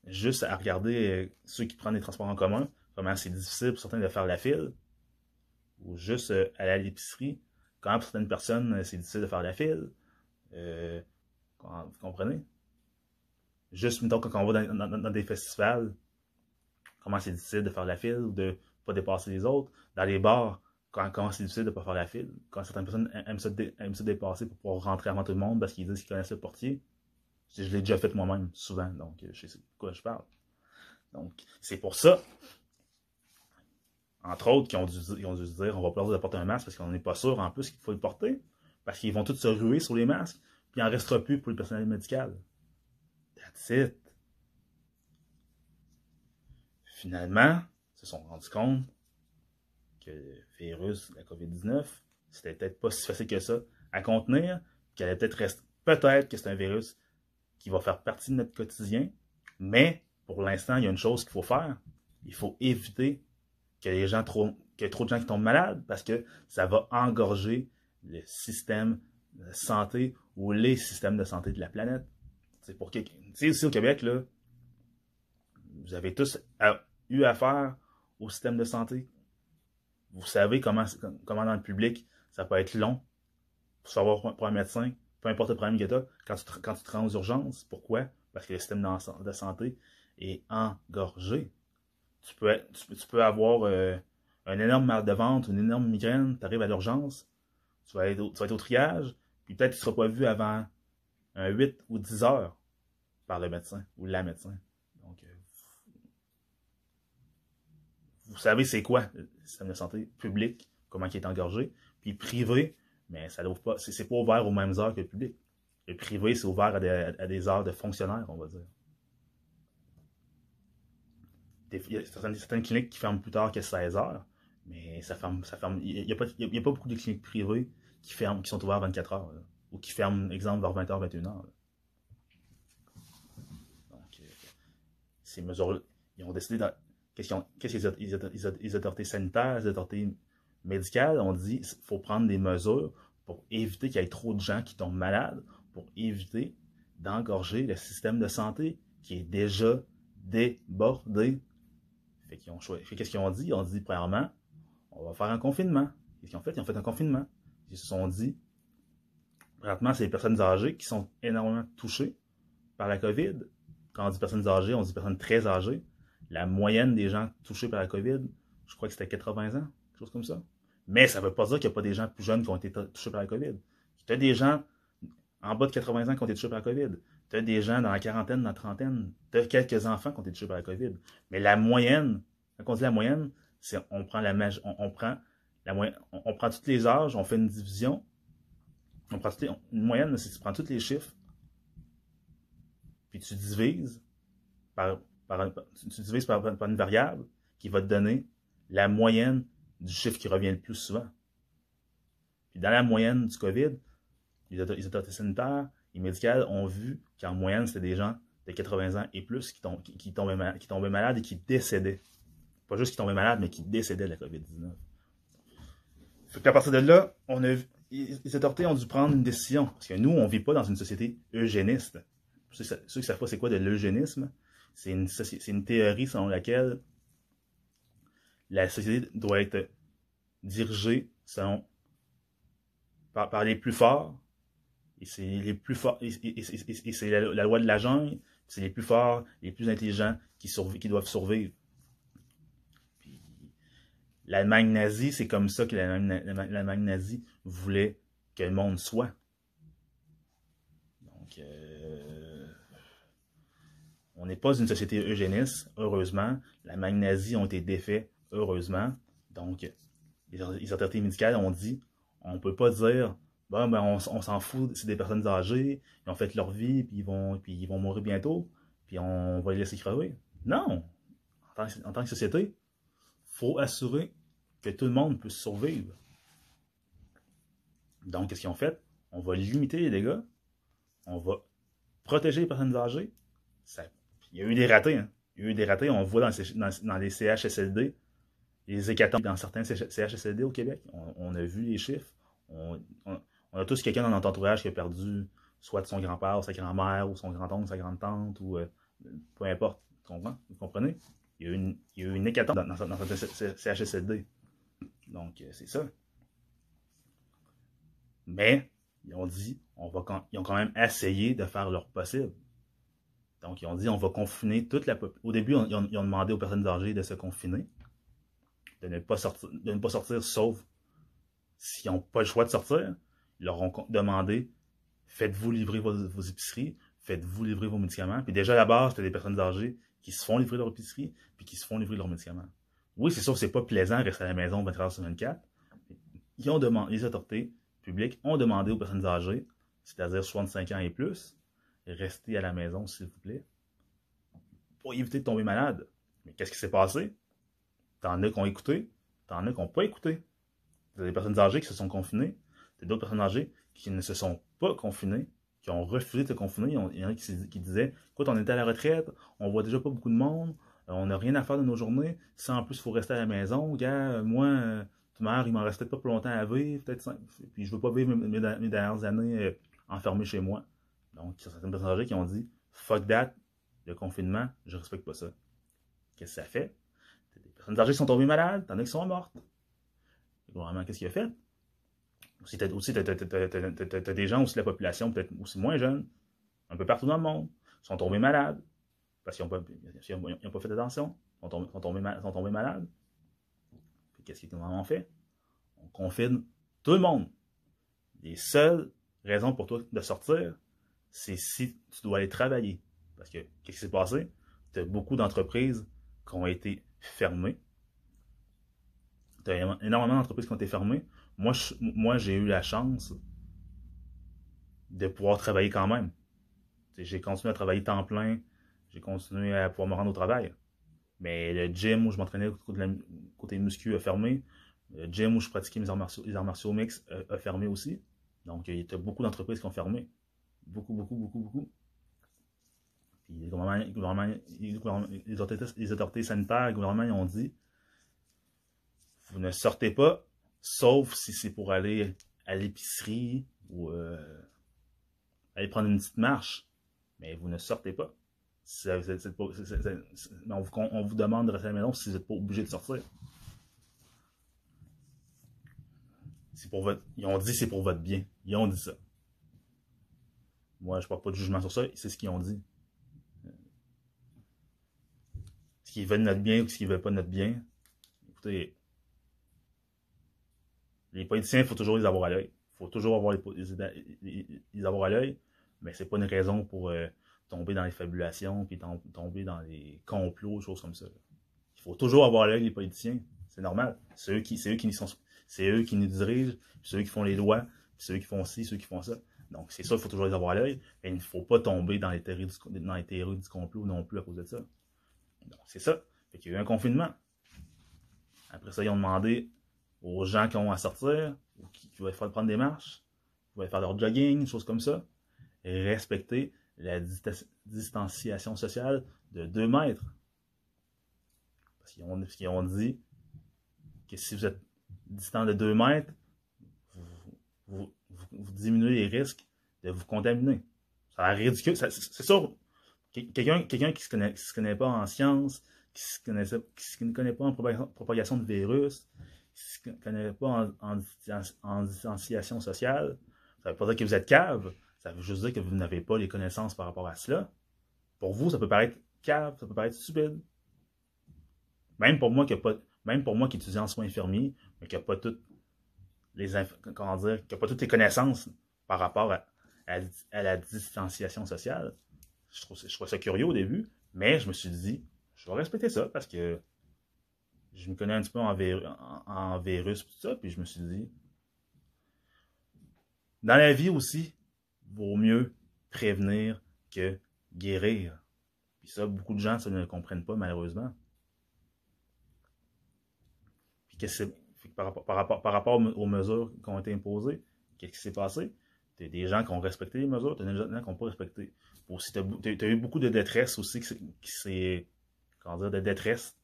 juste à regarder euh, ceux qui prennent les transports en commun, comment c'est difficile pour certains de faire la file, ou juste euh, aller à l'épicerie, quand pour certaines personnes, euh, c'est difficile de faire la file. vous comprenez? Juste, mettons, quand on va dans, des festivals, comment c'est difficile de faire la file ou de ne pas dépasser les autres. Dans les bars, quand, c'est difficile de ne pas faire la file, quand certaines personnes aiment se, dépasser pour pouvoir rentrer avant tout le monde parce qu'ils disent qu'ils connaissent le portier, je, l'ai déjà fait moi-même, souvent, donc je sais de quoi je parle. Donc, c'est pour ça, entre autres, qui ont dû, ont dû se dire on va pas leur dire de porter un masque parce qu'on n'est pas sûr en plus qu'il faut le porter. Parce qu'ils vont tous se ruer sur les masques, puis il n'en restera plus pour le personnel médical. That's it. Finalement, ils se sont rendus compte que le virus, la COVID-19, c'était peut-être pas *laughs* si facile que ça à contenir, qu'elle allait peut-être rester, peut-être que c'est un virus qui va faire partie de notre quotidien, mais pour l'instant, il y a une chose qu'il faut faire. Il faut éviter que les gens trop, qu'il y ait trop de gens qui tombent malades parce que ça va engorger le système de santé ou les systèmes de santé de la planète. C'est pour que, ici au Québec, là, vous avez tous eu affaire au système de santé. Vous savez comment, comment dans le public, ça peut être long pour savoir pour un médecin, peu importe le problème que tu as, quand tu, te, quand tu rends aux urgences. Pourquoi? Parce que le système de santé est engorgé. Tu peux, tu, peux avoir euh, un énorme mal de ventre, une énorme migraine, tu arrives à l'urgence, tu vas, être au, tu vas être au triage, puis peut-être tu ne seras pas vu avant un 8 ou 10 heures par le médecin ou la médecin. Donc, euh, vous savez c'est quoi le système de santé public, comment il est engorgé, puis privé, mais ça n'ouvre pas, c'est pas ouvert aux mêmes heures que le public. Le privé, c'est ouvert à des, à des, heures de fonctionnaires, on va dire. Il y a certaines, cliniques qui ferment plus tard que 16 heures, mais ça ferme, ça ferme. Il n'y a, pas beaucoup de cliniques privées qui ferment, qui sont ouvertes 24 heures, ou qui ferment, exemple, vers 20h, 21h. Donc, euh, ces mesures ils ont décidé, qu'est-ce que les autorités sanitaires, les autorités médicales ont dit, il faut prendre des mesures pour éviter qu'il y ait trop de gens qui tombent malades, pour éviter d'engorger le système de santé qui est déjà débordé. Qu'ils ont Qu'est-ce qu'ils ont dit? Ils ont dit, premièrement, on va faire un confinement. Qu'est-ce qu'ils ont fait? Ils ont fait un confinement. Ils se sont dit, présentement, c'est les personnes âgées qui sont énormément touchées par la COVID. Quand on dit personnes âgées, on dit personnes très âgées. La moyenne des gens touchés par la COVID, je crois que c'était 80 ans, quelque chose comme ça. Mais ça ne veut pas dire qu'il n'y a pas des gens plus jeunes qui ont été touchés par la COVID. Tu as des gens en bas de 80 ans qui ont été touchés par la COVID. Tu as des gens dans la quarantaine, dans la trentaine. Tu as quelques enfants qui ont été touchés par la COVID. Mais la moyenne, quand on dit la moyenne, c'est on prend la on, on prend la on, prend tous les âges, on fait une division. On prend une moyenne, c'est tu prends tous les chiffres, puis tu divises par, par, tu par, une variable qui va te donner la moyenne du chiffre qui revient le plus souvent. Puis dans la moyenne du COVID, les autorités sanitaires et médicales ont vu qu'en moyenne, c'était des gens de 80 ans et plus qui, tom qui, qui, tombaient malades, et qui décédaient. Pas juste qui tombaient malades, mais qui décédaient de la COVID-19. Fait qu'à partir de là, on a, les autorités ont dû prendre une décision. Parce que nous, on ne vit pas dans une société eugéniste. Ceux qui ne savent pas c'est quoi de l'eugénisme, c'est une, une théorie selon laquelle la société doit être dirigée selon, par, les plus forts. Et c'est les plus forts. Et, c'est la, la, loi de la jungle. C'est les plus forts, les plus intelligents qui, qui doivent survivre. L'Allemagne nazie, c'est comme ça que l'Allemagne nazie voulait que le monde soit. Donc, euh, on n'est pas une société eugéniste, heureusement. L'Allemagne nazie ont été défaits heureusement. Donc, les autorités médicales ont dit, on ne peut pas dire, ben, on, s'en fout, c'est des personnes âgées, ils ont fait leur vie, puis ils vont, puis ils vont mourir bientôt, puis on va les laisser crever. Non! En tant, en tant que société, faut assurer que tout le monde puisse survivre. Donc, qu'est-ce qu'ils ont fait? On va limiter les dégâts, on va protéger les personnes âgées. Ça, il y a eu des ratés, hein? Il y a eu des ratés, on voit dans, les CHSLD, les hécatombes dans certains CHSLD au Québec. On, a vu les chiffres. On, a tous quelqu'un dans notre entourage qui a perdu soit son grand-père, ou sa grand-mère, ou son grand-oncle, sa grande-tante, ou euh, peu importe. Vous comprenez? Il y a eu une, hécatombe dans, dans, certains CHSLD. Donc, euh, c'est ça. Mais, ils ont dit, on va ils ont quand même essayé de faire leur possible. Donc, ils ont dit, on va confiner toute la population. Au début, ils ont, demandé aux personnes âgées de se confiner de ne pas sortir, de ne pas sortir sauf s'ils n'ont pas le choix de sortir. Ils leur ont demandé faites-vous livrer vos, épiceries, faites-vous livrer vos médicaments. Puis déjà à la base, c'était des personnes âgées qui se font livrer leur épicerie, puis qui se font livrer leurs médicaments. Oui, c'est sûr c'est pas plaisant de rester à la maison 24 heures sur 24. Ils ont demandé, les autorités publiques ont demandé aux personnes âgées, c'est-à-dire 65 ans et plus, rester à la maison, s'il vous plaît, pour éviter de tomber malade. Mais qu'est-ce qui s'est passé? T'en as qui ont écouté, t'en as qui n'ont pas écouté. T'as des personnes âgées qui se sont confinées, t'as d'autres personnes âgées qui ne se sont pas confinées, qui ont refusé de se confiner. Il y en a qui, disaient Écoute, on est à la retraite, on voit déjà pas beaucoup de monde, euh, on n'a rien à faire de nos journées. Si en plus il faut rester à la maison, gars, moi, euh, mère, il m'en restait pas plus longtemps à vivre, peut-être. Puis je veux pas vivre mes, dernières années euh, enfermé chez moi. Donc, il y a certaines personnes âgées qui ont dit Fuck that, le confinement, je respecte pas ça. Qu'est-ce que ça fait? Des personnes âgées sont tombées malades, t'en as sont mortes. Le gouvernement, qu'est-ce qu'il a fait? Aussi, t'as, aussi, des gens, aussi la population, peut-être aussi moins jeune, un peu partout dans le monde, sont tombés malades parce qu'ils n'ont pas, pas, fait attention, sont tombés malades. Qu'est-ce qu'ils ont fait? On confine tout le monde. Les seules raisons pour toi de sortir, c'est si tu dois aller travailler. Parce que, qu'est-ce qui s'est passé? Tu as beaucoup d'entreprises qui ont été fermées. Tu as énormément d'entreprises qui ont été fermées. Moi, j'ai eu la chance de pouvoir travailler quand même. J'ai continué à travailler temps plein. J'ai continué à pouvoir me rendre au travail. Mais le gym où je m'entraînais côté muscu a fermé. Le gym où je pratiquais mes arts martiaux, les arts martiaux mix a, fermé aussi. Donc, il y a beaucoup d'entreprises qui ont fermé. Beaucoup, beaucoup, beaucoup, beaucoup. Puis les, les, autorités, sanitaires, les gouvernements, ils ont dit vous ne sortez pas, sauf si c'est pour aller à l'épicerie ou euh, aller prendre une petite marche. Mais vous ne sortez pas. on, vous, demande de rester à la maison si vous n'êtes pas obligé de sortir. Pour votre, ils ont dit c'est pour votre bien. Ils ont dit ça. Moi, je ne porte pas de jugement sur ça. C'est ce qu'ils ont dit. Ce qu'ils veulent notre bien ou ce qu'ils veulent pas notre bien. Écoutez, les politiciens, il faut toujours les avoir à l'œil. Il faut toujours avoir les, avoir à l'œil, mais c'est pas une raison pour euh, tomber dans les fabulations puis tomber dans les complots, choses comme ça. Il faut toujours avoir à l'œil les politiciens. C'est normal. C'est eux qui, eux c'est eux qui nous dirigent, c'est eux qui font les lois, c'est eux qui font ci, ceux qui font ça. Donc, c'est ça, il faut toujours les avoir à l'œil. Et il ne faut pas tomber dans les, théories du, dans les du complot non plus à cause de ça. Donc, c'est ça. Fait qu'il y a eu un confinement. Après ça, ils ont demandé aux gens qui ont à sortir, ou qui, qui faire prendre des marches, qui vont faire leur jogging, choses comme ça, et respecter la distanciation sociale de 2 mètres. Parce qu'ils ont, dit que si vous êtes distant de 2 mètres, vous, diminuez les risques de vous contaminer. Ça a ridicule. C'est sûr. Quelqu'un qui ne se, connaît, connaît pas en sciences, qui, se connaît, ne connaît pas en propagation de virus, qui ne connaît pas en, distanciation sociale, ça ne veut pas dire que vous êtes cave, ça veut juste dire que vous n'avez pas les connaissances par rapport à cela. Pour vous, ça peut paraître cave, ça peut paraître stupide. Même pour moi qui pas, même pour moi qui étudie en soins infirmiers, mais qui n'a pas toutes les comment dire, qui a pas toutes les connaissances par rapport à, à, la distanciation sociale. Je trouve, je trouve ça curieux au début, mais je me suis dit, je vais respecter ça parce que je me connais un petit peu en, en, virus, tout ça, puis je me suis dit, dans la vie aussi, vaut mieux prévenir que guérir. Puis ça, beaucoup de gens ça ne le comprennent pas, malheureusement. Puis qu'est-ce par, rapport, par, aux mesures qui ont été imposées, qu'est-ce qui s'est passé? Tu as des gens qui ont respecté les mesures, tu as des gens qui n'ont pas respecté. Tu as, eu beaucoup de détresse aussi, qui s'est. Comment dire, de détresse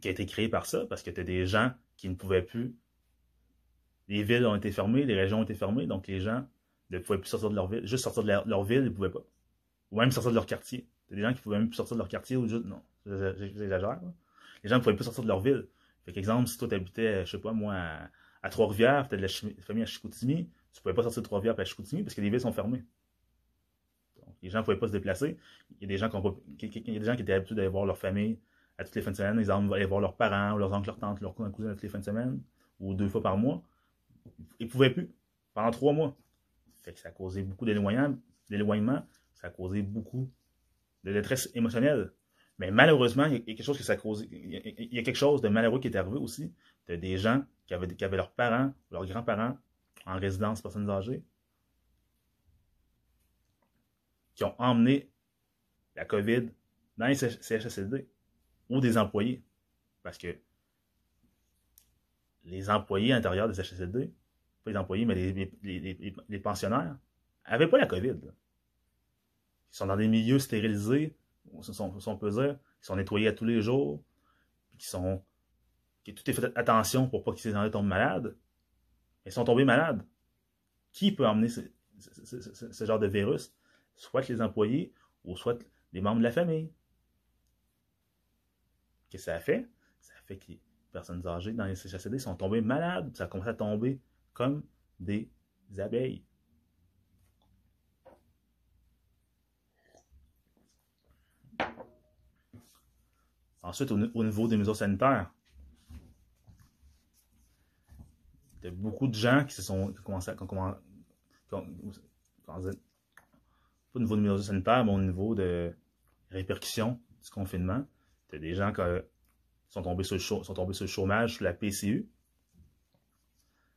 qui a été créé par ça, parce que tu as des gens qui ne pouvaient plus. Les villes ont été fermées, les régions ont été fermées, donc les gens ne pouvaient plus sortir de leur ville. Juste sortir de leur, ville, ils ne pouvaient pas. Ou même sortir de leur quartier. Tu as des gens qui ne pouvaient même plus sortir de leur quartier ou juste. Non, j'exagère. Les gens ne pouvaient plus sortir de leur ville. Fait qu'exemple, si toi tu habitais, je sais pas moi, à, Trois-Rivières, tu as de la famille à Chicoutimi, tu ne pouvais pas sortir de Trois-Rivières à Chicoutimi parce que les villes sont fermées. Donc, les gens ne pouvaient pas se déplacer. Il y a des gens qui, étaient habitués d'aller voir leur famille à toutes les fins de semaine. Ils allaient voir leurs parents, ou leurs oncles, leurs tantes, leurs cousins, à toutes les fins de semaine, ou deux fois par mois. Ils ne pouvaient plus, pendant trois mois. Fait que ça a causé beaucoup d'éloignement, ça a causé beaucoup de détresse émotionnelle. Mais malheureusement, il y a quelque chose que ça cause. Il y a quelque chose de malheureux qui est arrivé aussi. De des gens qui avaient, qui avaient leurs parents, leurs grands-parents en résidence personnes âgées, qui ont emmené la COVID dans les CHSLD ou des employés. Parce que les employés à l'intérieur des CHSLD, pas les employés, mais les, pensionnaires, n'avaient pas la COVID. Ils sont dans des milieux stérilisés, si on peut dire, qui sont nettoyés à tous les jours, qui sont. qui tout est fait attention pour pas qu'ils gens tombent malades. Ils sont tombés malades. Qui peut emmener ce, ce genre de virus? Soit les employés ou soit les membres de la famille. Qu'est-ce que ça a fait? Ça a fait que les personnes âgées dans les CHSLD sont tombées malades. Ça a commencé à tomber comme des abeilles. Ensuite, au, niveau des mesures sanitaires, il y a beaucoup de gens qui se sont commencé pas au niveau des mesures sanitaires, mais au niveau de répercussions du confinement. Il y a des gens qui sont tombés sur le, sont tombés sur le chômage, sur la PCU,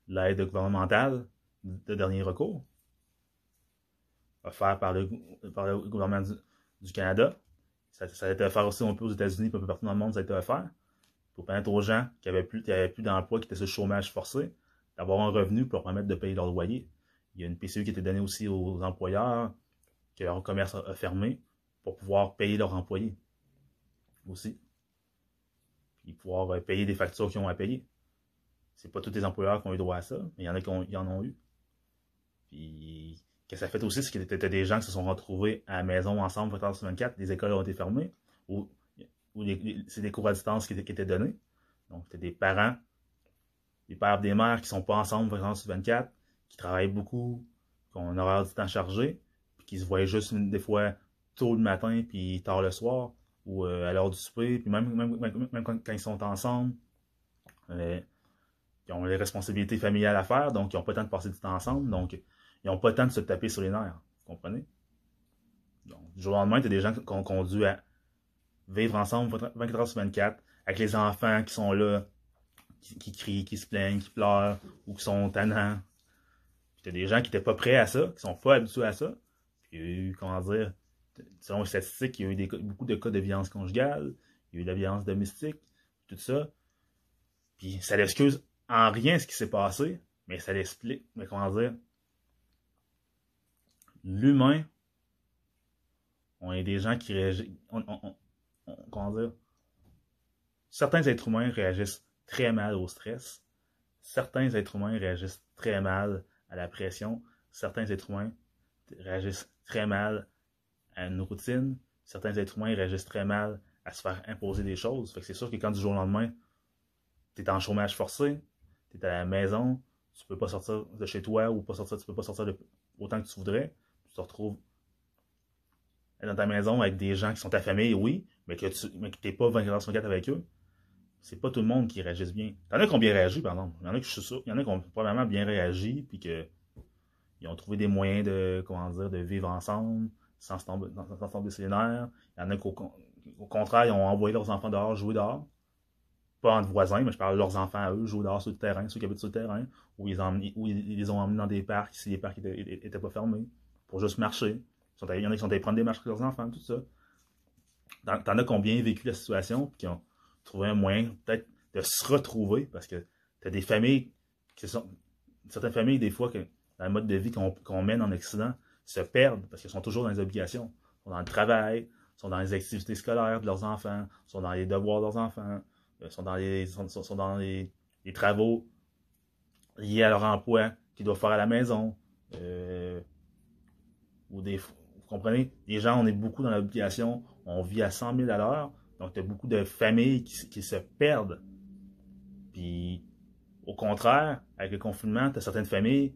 l'aide gouvernementale de dernier recours, offert par le, par le gouvernement du, Canada. Ça, a été offert aussi un peu aux États-Unis, un peu partout dans le monde, ça a été offert pour permettre aux gens qui n'avaient plus, plus d'emploi, qui étaient sur le chômage forcé, d'avoir un revenu pour leur permettre de payer leur loyer. Il y a une PCU qui a été donnée aussi aux employeurs, que leur commerce a fermé, pour pouvoir payer leurs employés aussi. Puis pouvoir euh, payer des factures qu'ils ont à payer. C'est pas tous les employeurs qui ont eu droit à ça, mais il y en a qui, en ont eu. Puis, que ça fait aussi, c'est y a des gens qui se sont retrouvés à la maison ensemble 24 sur 24, les écoles ont été fermées, ou, c'est des cours à distance qui, étaient donnés. Donc, c'est des parents, des pères, des mères qui sont pas ensemble 24 sur 24, qui travaillent beaucoup, qui ont un horaire du temps chargé, puis qui se voient juste des fois tôt le matin, puis tard le soir, ou euh, à l'heure du souper, puis même, même, quand, ils sont ensemble, euh, ils ont les responsabilités familiales à faire, donc ils n'ont pas le temps de passer du temps ensemble, donc ils n'ont pas le temps de se taper sur les nerfs. Vous comprenez? Donc, du jour au lendemain, tu as des gens qui ont conduit à vivre ensemble 24 heures sur 24, avec les enfants qui sont là, qui, crient, qui se plaignent, qui pleurent, ou qui sont tannants. Puis tu as des gens qui n'étaient pas prêts à ça, qui sont pas habitués à ça. Puis, comment dire, selon les statistiques, il y a eu beaucoup de cas de violence conjugale, il y a eu de la violence domestique, tout ça. Puis ça l'excuse en rien ce qui s'est passé, mais ça l'explique, mais comment dire, l'humain, on est des gens qui réagissent, comment dire, certains êtres humains réagissent très mal au stress, certains êtres humains réagissent très mal à la pression, certains êtres humains réagissent très mal à une routine, certains êtres humains réagissent très mal à se faire imposer des choses. Fait que c'est sûr que quand du jour au lendemain, tu es en chômage forcé, tu es à la maison, tu peux pas sortir de chez toi ou pas sortir, tu peux pas sortir autant que tu voudrais, tu te retrouves dans ta maison avec des gens qui sont ta famille, oui, mais que tu que pas 24 heures sur 24 avec eux. C'est pas tout le monde qui réagisse bien. Il y en a qui ont bien réagi, par exemple. Il y en a qui, je suis sûr, il y en a qui ont probablement bien réagi, puis que ils ont trouvé des moyens de, comment dire, de vivre ensemble, sans se tomber, sans, sur les nerfs. Il y en a qui, au, contraire, ils ont envoyé leurs enfants dehors jouer dehors. Pas entre voisins, mais je parle de leurs enfants à eux, jouer dehors sur le terrain, ceux qui habitent sur le terrain, ou ils, ils, les ont emmenés dans des parcs si les parcs n'étaient pas fermés, pour juste marcher. Il y en a qui sont allés prendre des marches avec leurs enfants, tout ça. T'en as qui ont bien vécu la situation, puis qui ont trouvé un moyen peut-être de se retrouver, parce que t'as des familles qui sont. Certaines familles, des fois, que, dans le mode de vie qu'on mène en Occident, se perdent parce qu'ils sont toujours dans les obligations. Ils sont dans le travail, sont dans les activités scolaires de leurs enfants, sont dans les devoirs de leurs enfants, euh, sont dans les, sont, dans les, travaux liés à leur emploi qu'ils doivent faire à la maison. Euh, vous comprenez? Les gens, on est beaucoup dans l'obligation, on vit à 100 000 à l'heure, donc il y a beaucoup de familles qui, se perdent. Puis, au contraire, avec le confinement, tu as certaines familles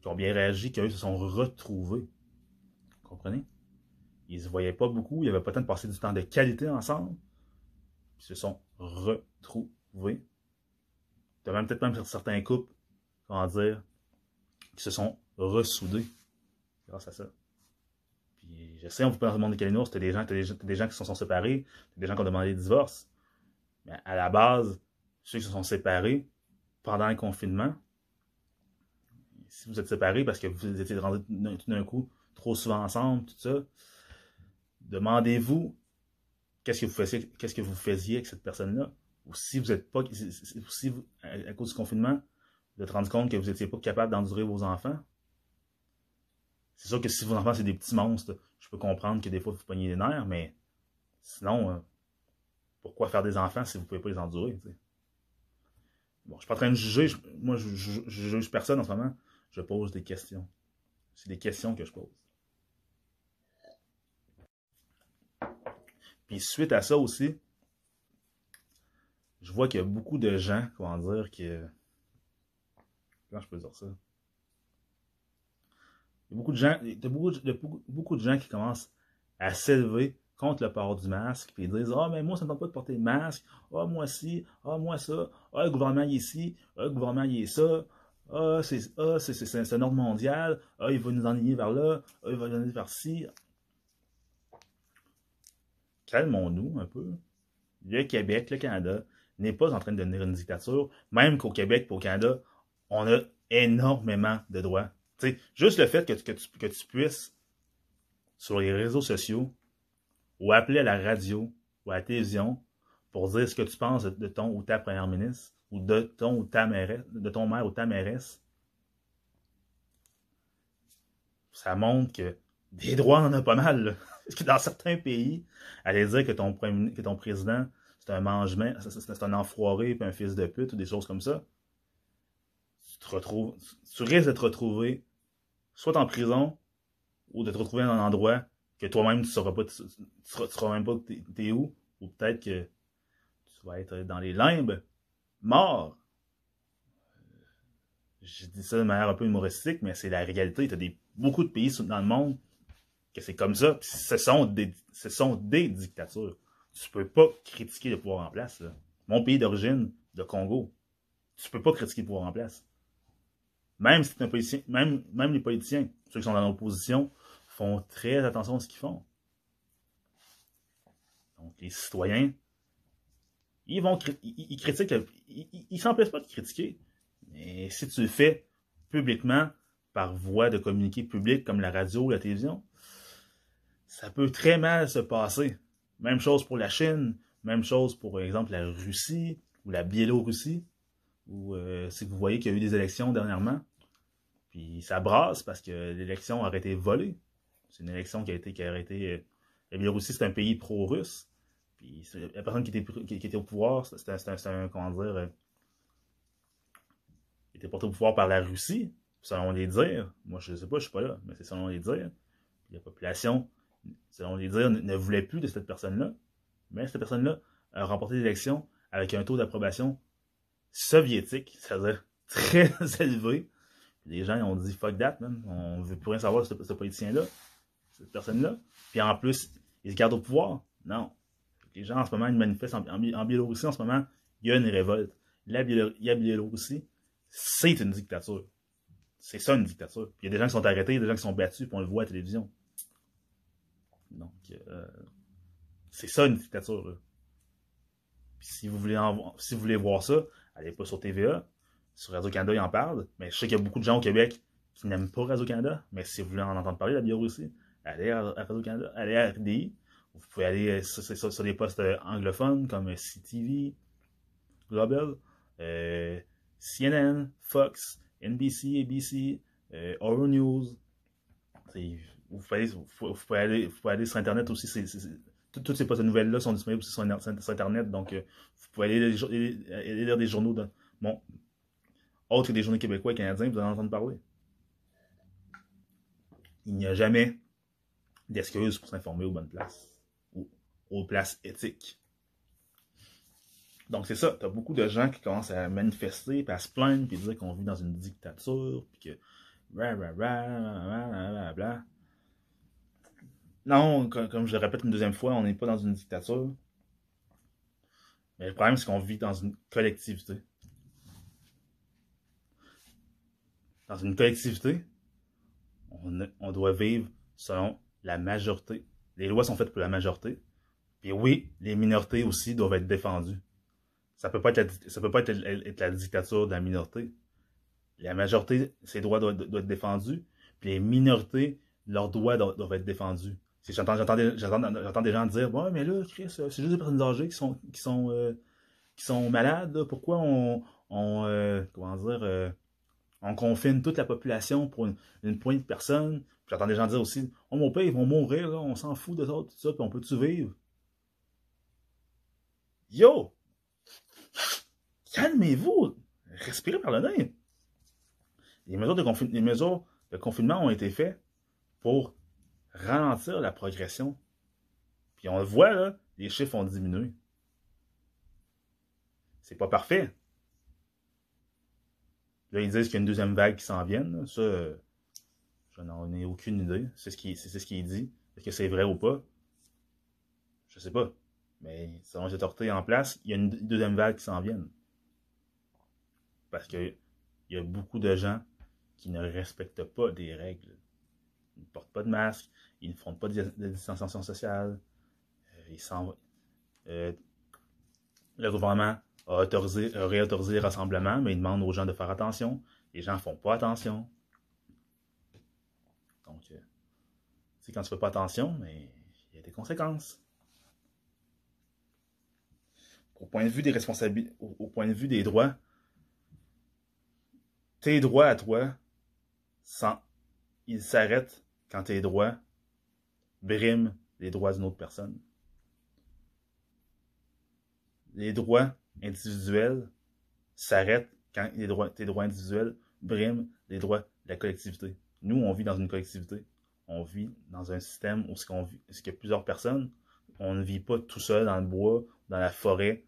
qui ont bien réagi, qui eux se sont retrouvés comprenez? Ils se voyaient pas beaucoup, ils n'avaient pas le temps de passer du temps de qualité ensemble. Ils se sont retrouvés. Tu as même peut-être même certains couples, comment dire, qui se sont ressoudés grâce à ça. Je sais, on vous monde des calinours, t'as des gens, t'as des, des gens qui se sont séparés, t'as des gens qui ont demandé le divorce. Mais à la base, ceux qui se sont séparés pendant le confinement, si vous êtes séparés parce que vous étiez rendus tout d'un coup trop souvent ensemble, tout ça, demandez-vous qu'est-ce que vous faisiez, qu'est-ce que vous faisiez avec cette personne-là. Ou si vous êtes pas, si vous, à cause du confinement, vous êtes rendu compte que vous n'étiez pas capable d'endurer vos enfants. C'est sûr que si vos enfants, c'est des petits monstres, je peux comprendre que des fois, vous pognez les nerfs, mais sinon, euh, pourquoi faire des enfants si vous ne pouvez pas les endurer? Bon, je suis pas en train de juger, moi, je, je, juge personne en ce moment, je pose des questions. C'est des questions que je pose. Puis suite à ça aussi, je vois qu'il y a beaucoup de gens, comment dire, que. Comment je peux dire ça? Beaucoup de gens, beaucoup, de, beaucoup de gens qui commencent à s'élever contre le port du masque, puis ils disent Ah, oh, mais moi, ça ne tente pas de porter le masque. Ah, oh, moi ci, ah, oh, moi ça. Ah, le gouvernement il est ici. Ah, le gouvernement il est ça. Ah, c'est ah, un ordre mondial. Ah, il va nous enligner vers là. Ah, il va nous enligner vers ci calmons-nous un peu. Le Québec, le Canada, n'est pas en train de devenir une dictature, même qu'au Québec et au Canada, on a énormément de droits. Juste le fait que, tu, puisses, sur les réseaux sociaux, ou appeler à la radio ou à la télévision pour dire ce que tu penses de ton ou ta première ministre, ou de ton ou ta mairesse, de ton maire ou ta mairesse, ça montre que des droits, on en a pas mal. *laughs* Que dans certains pays, aller dire que ton, que ton président, c'est un mangement, c'est un enfoiré, puis un fils de pute, ou des choses comme ça, tu te retrouves, tu risques de te retrouver soit en prison, ou de te retrouver dans un endroit que toi-même tu sauras pas, tu, ne sauras, même pas t'es où, ou peut-être que tu vas être dans les limbes, mort. Je dis ça de manière un peu humoristique, mais c'est la réalité. Tu as des, beaucoup de pays dans le monde que c'est comme ça. ce sont des, ce sont des dictatures. Tu peux pas critiquer le pouvoir en place. Mon pays d'origine, le Congo, tu peux pas critiquer le pouvoir en place. Même les politiciens, ceux qui sont dans l'opposition, font très attention à ce qu'ils font. Donc, les citoyens, ils vont ils, critiquent, ils, s'empêchent pas de critiquer. Mais si tu le fais publiquement, par voie de communiquer public comme la radio ou la télévision, ça peut très mal se passer. Même chose pour la Chine, même chose pour, par exemple, la Russie ou la Biélorussie, où euh, si vous voyez qu'il y a eu des élections dernièrement, puis ça brasse parce que l'élection aurait été volée. C'est une élection qui a été, qui a été, euh, la Biélorussie, c'est un pays pro-russe. Puis la personne qui était, qui, était au pouvoir, c'était un, comment dire, euh, était porté au pouvoir par la Russie, selon les dires. Moi, je ne sais pas, je suis pas là, mais c'est selon les dires. la population selon les dires, ne voulait plus de cette personne-là. Mais cette personne-là a remporté l'élection avec un taux d'approbation soviétique, c'est-à-dire *laughs* très élevé. Les gens ont dit fuck that, man. On veut plus rien savoir de ce, politicien-là, cette personne-là. Puis en plus, ils se gardent au pouvoir. Non. Les gens en ce moment, ils manifestent en, Biélorussie en ce moment, il y a une révolte. La Biélorussie, c'est une dictature. C'est ça une dictature. Puis il y a des gens qui sont arrêtés, des gens qui sont battus, puis on le voit à la télévision. Donc, euh, c'est ça une dictature. si vous, voulez si vous voulez voir ça, allez pas sur TVA. Sur Radio-Canada, ils en parlent. Mais je sais qu'il y a beaucoup de gens au Québec qui n'aiment pas Radio-Canada. Mais si vous voulez en entendre parler, la Biélorussie, allez à Radio-Canada, allez à RDI. Vous pouvez aller euh, sur, des postes euh, anglophones comme CTV, Global, CNN, Fox, NBC, ABC, euh, News vous pouvez aller, aller, sur Internet aussi. Toutes ces nouvelles-là sont disponibles aussi sur, Internet. Donc, euh, vous pouvez aller, lire des journaux. De, bon, autres que des journaux québécois et canadiens, vous allez en entendre parler. Il n'y a jamais d'excuses pour s'informer aux bonnes places ou aux places éthiques. Donc, c'est ça. Tu as beaucoup de gens qui commencent à manifester, puis à se plaindre, puis dire qu'on vit dans une dictature, puis que. Non, comme, je le répète une deuxième fois, on n'est pas dans une dictature. Mais le problème, c'est qu'on vit dans une collectivité. Dans une collectivité, on, doit vivre selon la majorité. Les lois sont faites pour la majorité. Puis oui, les minorités aussi doivent être défendues. Ça peut peut pas être, la dictature de la minorité. La majorité, ses droits doivent, être défendus. Puis les minorités, leurs droits doivent être défendus. J'entends, j'entends, des, j'entends, des gens dire Ouais, mais là, Chris, c'est juste des personnes âgées qui sont, qui sont, euh, qui sont malades. Pourquoi on, on euh, comment dire, euh, on confine toute la population pour une, une poignée de personnes? J'entends des gens dire aussi Oh, mon père, ils vont mourir, on s'en fout de ça, tout ça, puis on peut-tu vivre? Yo! Calmez-vous! Respirez par le nez! Les mesures de, les mesures de confinement ont été faites pour ralentir la progression. Puis on le voit, là, les chiffres ont diminué. C'est pas parfait. Là, ils disent qu'il y a une deuxième vague qui s'en vient. Ça, je n'en ai aucune idée. C'est ce qui, ce qui est dit. Est-ce que c'est vrai ou pas? Je sais pas. Mais selon les autorités en place, il y a une deuxième vague qui s'en vient. Parce qu'il y a beaucoup de gens qui ne respectent pas des règles. Ils ne portent pas de masque, ils ne font pas de, distanciation sociale. Euh, euh, le gouvernement a, autorisé, a réautorisé les rassemblements, mais il demande aux gens de faire attention. Les gens ne font pas attention. Donc, euh, quand tu ne fais pas attention, mais il y a des conséquences. Au point de vue des responsabilités, au point de vue des droits, tes droits à toi, sans, ils s'arrêtent quand tes droits briment les droits d'une autre personne. Les droits individuels s'arrêtent quand tes droits individuels briment les droits de la collectivité. Nous, on vit dans une collectivité. On vit dans un système où vit, qu'il y a plusieurs personnes. On ne vit pas tout seul dans le bois, dans la forêt,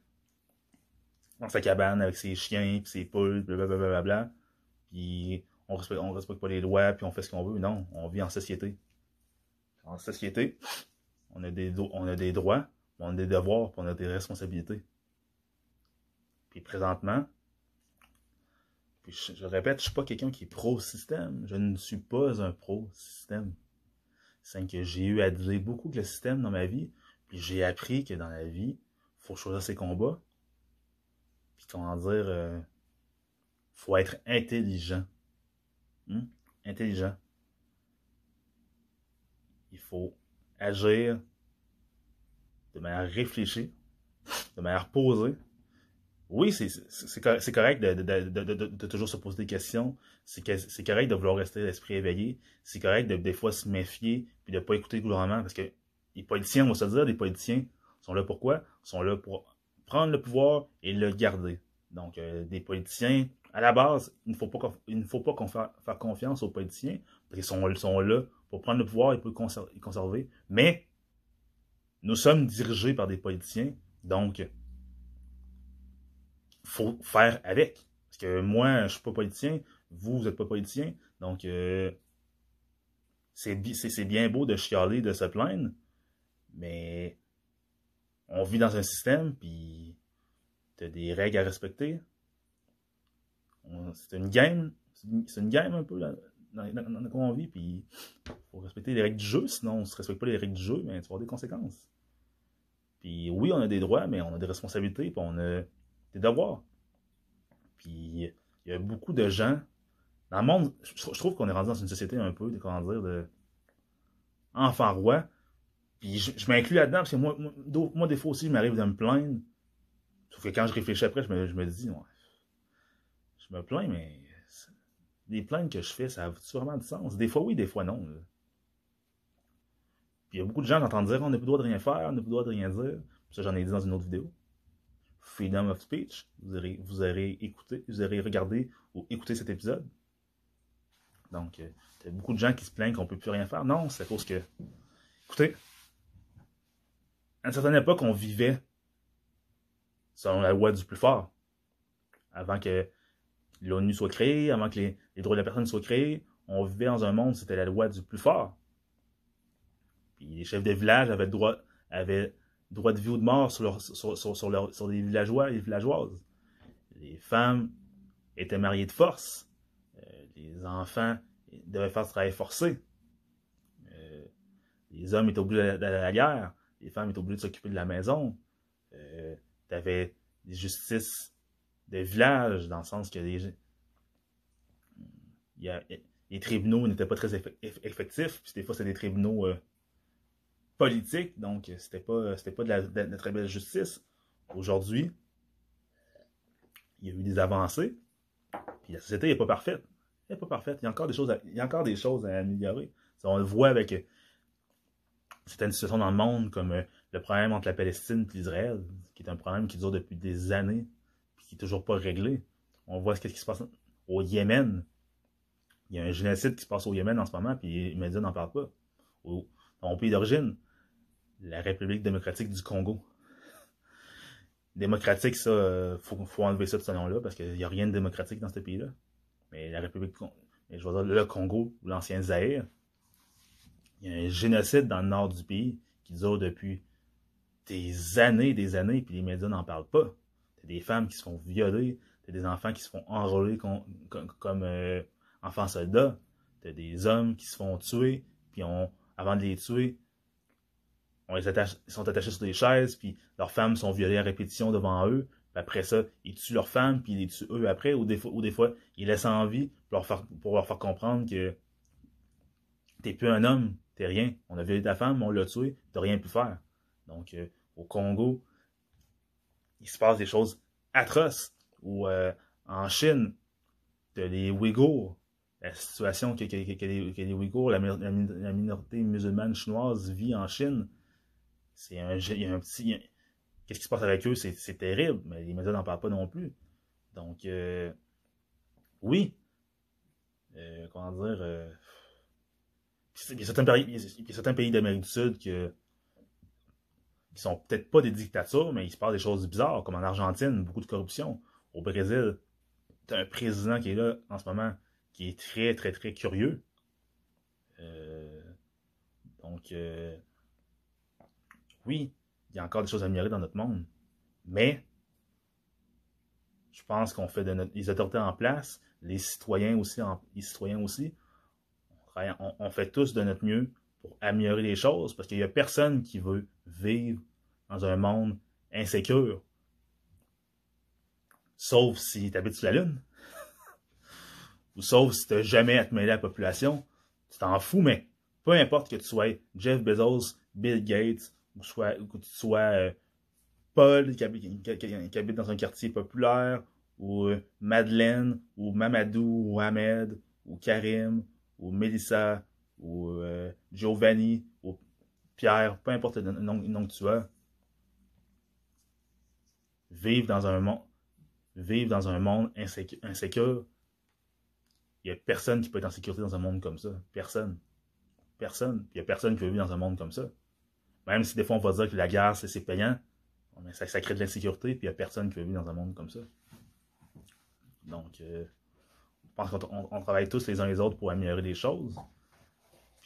dans sa cabane avec ses chiens, puis ses poules, blablabla. Puis on respecte, on respecte pas les lois, puis on fait ce qu'on veut. Non, on vit en société. En société, on a des, on a des droits, on a des devoirs, puis on a des responsabilités. Puis présentement, puis je, répète, je suis pas quelqu'un qui est pro-système. Je ne suis pas un pro-système. C'est que j'ai eu à dire beaucoup que le système dans ma vie, puis j'ai appris que dans la vie, il faut choisir ses combats. Puis comment dire, euh, faut être intelligent. Hmm? Intelligent. Il faut agir de manière réfléchie, de manière posée. Oui, c'est correct de, de, de, toujours se poser des questions. C'est correct de vouloir rester l'esprit éveillé. C'est correct de des fois se méfier puis de ne pas écouter le gouvernement parce que les politiciens, on va se dire, les politiciens sont là pour quoi? sont là pour prendre le pouvoir et le garder. Donc, euh, des politiciens à la base, il ne faut pas, il faire, confiance aux politiciens, parce qu'ils sont, sont, là pour prendre le pouvoir et pour le conserver. Mais nous sommes dirigés par des politiciens, donc il faut faire avec. Parce que moi, je ne suis pas politicien, vous, vous n'êtes pas politicien, donc euh, c'est bien beau de chialer, de se plaindre, mais on vit dans un système, puis tu as des règles à respecter, c'est une game. C'est une game un peu là, dans, quoi on vit. Puis faut respecter les règles du jeu. Sinon, on ne se respecte pas les règles du jeu, mais tu vas avoir des conséquences. Puis oui, on a des droits, mais on a des responsabilités, puis on a des devoirs. Puis il y a beaucoup de gens. Dans le monde, je, trouve qu'on est rendu dans une société un peu, comment dire, de enfant roi. Puis je, m'inclus là-dedans, parce que moi, moi, des fois aussi, il m'arrive de me plaindre. Sauf que quand je réfléchis après, je me, je me dis, ouais, je me plains, mais les plaintes que je fais, ça a vraiment du sens. Des fois oui, des fois non. Puis il y a beaucoup de gens qui entendent dire on n'a plus le droit de rien faire, on n'a plus le droit de rien dire. Ça, j'en ai dit dans une autre vidéo. Freedom of speech. Vous aurez, vous aurez écouté, vous aurez regardé ou écouté cet épisode. Donc, il y a beaucoup de gens qui se plaignent qu'on ne peut plus rien faire. Non, c'est à cause que. Écoutez, à une certaine époque, on vivait selon la loi du plus fort. Avant que l'ONU soit créée, avant que les, droits de la personne soient créés, on vivait dans un monde où c'était la loi du plus fort. Puis les chefs de village avaient droit, avaient droit de vie ou de mort sur, les villageois et les villageoises. Les femmes étaient mariées de force. Euh, les enfants devaient faire ce travail forcé. Euh, Les hommes étaient obligés d'aller à la guerre. Les femmes étaient obligées de s'occuper de la maison. Euh, tu avais des justices de village, dans le sens que les, y a, les tribunaux n'étaient pas très effectifs. Puis des fois, c'était des tribunaux euh, politiques. Donc, c'était pas, c'était pas de la, très belle justice. Aujourd'hui, il y a eu des avancées. Puis la société n'est pas parfaite. Pas parfaite. Il y a encore des choses à, il y a encore des choses à améliorer. On le voit avec euh, certaines situations dans le monde, comme euh, le problème entre la Palestine et l'Israël, qui est un problème qui dure depuis des années, qui n'est toujours pas réglé. On voit ce qui se passe au Yémen. Il y a un génocide qui se passe au Yémen en ce moment, puis les médias n'en parlent pas. dans mon pays d'origine, la République démocratique du Congo. Démocratique, ça, euh, faut, faut, enlever ça de ce nom-là, parce qu'il n'y a rien de démocratique dans ce pays-là. Mais la République, je veux dire, le Congo, ou l'ancien Zaïre, il y a un génocide dans le nord du pays qui dure depuis des années, des années, puis les médias n'en parlent pas. Des femmes qui se font violer, t'as des enfants qui se font enrôler comme, euh, enfants soldats, t'as des hommes qui se font tuer, puis avant de les tuer, on les ils sont attachés sur des chaises, puis leurs femmes sont violées à répétition devant eux. Puis après ça, ils tuent leurs femmes, puis ils les tuent eux après, ou des fois, ils laissent en vie pour leur faire, pour leur faire comprendre que t'es plus un homme, t'es rien. On a violé ta femme, on l'a tué, t'as rien pu faire. Donc, euh, au Congo, il se passe des choses atroces. Ou euh, en Chine, t'as les Ouïghours, la situation que, que, que, les, Ouïghours, la, minorité musulmane chinoise vit en Chine, c'est un, il y a un petit. Qu'est-ce qui se passe avec eux? C'est terrible, mais les médias n'en parlent pas non plus. Donc, euh, oui. comment dire il y a certains pays, d'Amérique du Sud qui, qui sont peut-être pas des dictatures, mais il se passe des choses bizarres, comme en Argentine, beaucoup de corruption. Au Brésil, tu as un président qui est là en ce moment qui est très, très, très curieux. Euh, donc, euh, oui, il y a encore des choses à améliorer dans notre monde, mais je pense qu'on fait de notre, les autorités en place, les citoyens aussi, les citoyens aussi, on, fait tous de notre mieux améliorer les choses parce qu'il n'y a personne qui veut vivre dans un monde insécure. Sauf si tu habites sur la Lune. *laughs* Ou sauf si tu n'as jamais à te mêler à la population. Tu t'en fous, mais peu importe que tu sois Jeff Bezos, Bill Gates, ou, que tu sois euh, Paul qui habite, dans un quartier populaire, ou euh, Madeleine, ou Mamadou, ou Ahmed, ou Karim, ou Melissa, ou euh, Giovanni, ou Pierre, peu importe le nom, que tu as, vivre dans un monde, vivre dans un monde insécure, il n'y a personne qui peut être en sécurité dans un monde comme ça. Personne. Personne. Il n'y a personne qui veut vivre dans un monde comme ça. Même si des fois on va dire que la guerre, c'est payant, ça, ça crée de l'insécurité, puis il n'y a personne qui veut vivre dans un monde comme ça. Donc, euh, pense qu'on travaille tous les uns les autres pour améliorer les choses.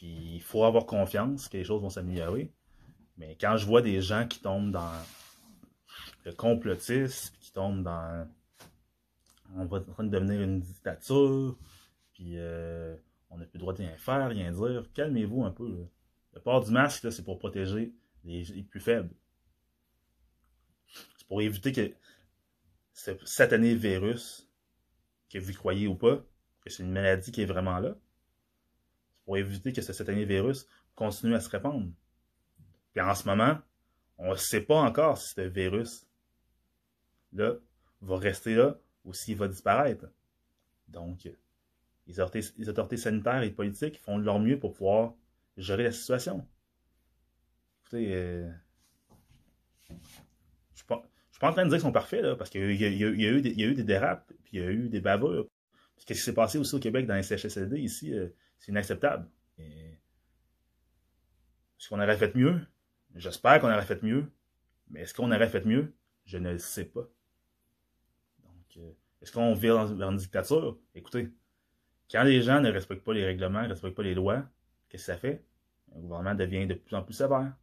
Puis il faut avoir confiance que les choses vont s'améliorer. Mais quand je vois des gens qui tombent dans le complotisme, qui tombent dans on va en train de devenir une dictature, puis euh, on n'a plus le droit de rien faire, rien dire, calmez-vous un peu. Le port du masque, c'est pour protéger les, plus faibles. C'est pour éviter que ce satané virus que vous croyez ou pas, que c'est une maladie qui est vraiment là. Pour éviter que ce satané virus continue à se répandre. Puis en ce moment, on ne sait pas encore si ce virus-là va rester là ou s'il va disparaître. Donc, les autorités, sanitaires et politiques font de leur mieux pour pouvoir gérer la situation. Écoutez, euh, je ne suis pas en train de dire qu'ils sont parfaits, là, parce qu'il y, a eu des dérapes, puis il y a eu des bavures. ce qui s'est passé aussi au Québec dans les CHSLD, ici, euh, c'est inacceptable. Est-ce qu'on aurait fait mieux? J'espère qu'on aurait fait mieux. Mais est-ce qu'on aurait fait mieux? Je ne le sais pas. Donc, euh, est-ce qu'on vit dans, une dictature? Écoutez, quand les gens ne respectent pas les règlements, ne respectent pas les lois, qu'est-ce que ça fait? Le gouvernement devient de plus en plus sévère.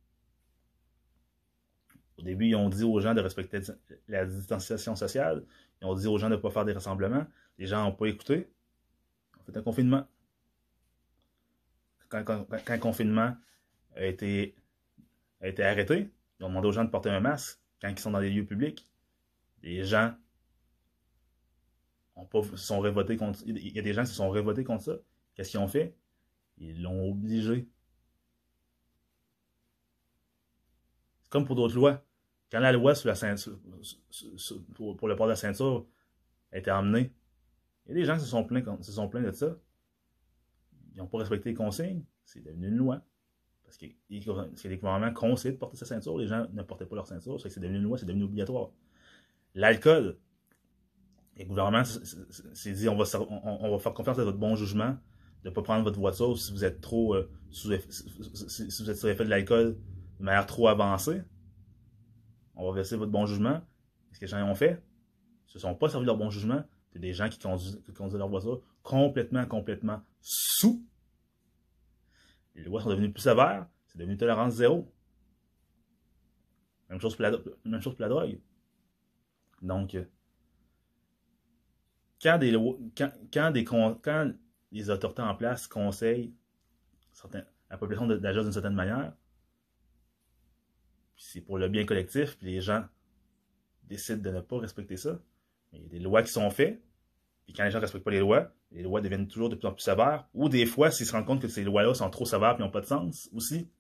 Au début, ils ont dit aux gens de respecter la distanciation sociale. Ils ont dit aux gens de ne pas faire des rassemblements. Les gens n'ont pas écouté. On fait un confinement. Quand, un confinement a été, arrêté. Ils ont demandé aux gens de porter un masque quand ils sont dans des lieux publics. Les gens ont sont révoltés contre Il y a des gens qui se sont révoltés contre ça. Qu'est-ce qu'ils ont fait? Ils l'ont obligé. C'est comme pour d'autres lois. Quand la loi sur la ceinture, pour, le port de la ceinture a été emmenée, il y a des gens qui se sont plaints de ça. Ils n'ont pas respecté les consignes. C'est devenu une loi. Parce que, les gouvernements conseillent de porter sa ceinture. Les gens ne portaient pas leur ceinture. C'est devenu une loi, c'est devenu obligatoire. L'alcool. Les gouvernements s'est dit on va, faire confiance à votre bon jugement de ne pas prendre votre voiture si vous êtes trop euh, sur l'effet de l'alcool de manière trop avancée. On va verser votre bon jugement. Ce que les gens ont fait, ils ne se sont pas servis de leur bon jugement. Des gens qui conduisent, leur voiture complètement, complètement sous les lois sont devenues plus sévères, c'est devenu tolérance zéro. Même chose pour la, même chose pour la drogue. Donc, euh, quand, des, quand, quand, des, quand les autorités en place conseillent certains, la population d'agir d'une certaine manière, c'est pour le bien collectif, puis les gens décident de ne pas respecter ça, il y a des lois qui sont faites, puis quand les gens ne respectent pas les lois, les lois deviennent toujours de plus en plus sévères. Ou des fois, s'ils se rendent compte que ces lois-là sont trop sévères et n'ont pas de sens, aussi,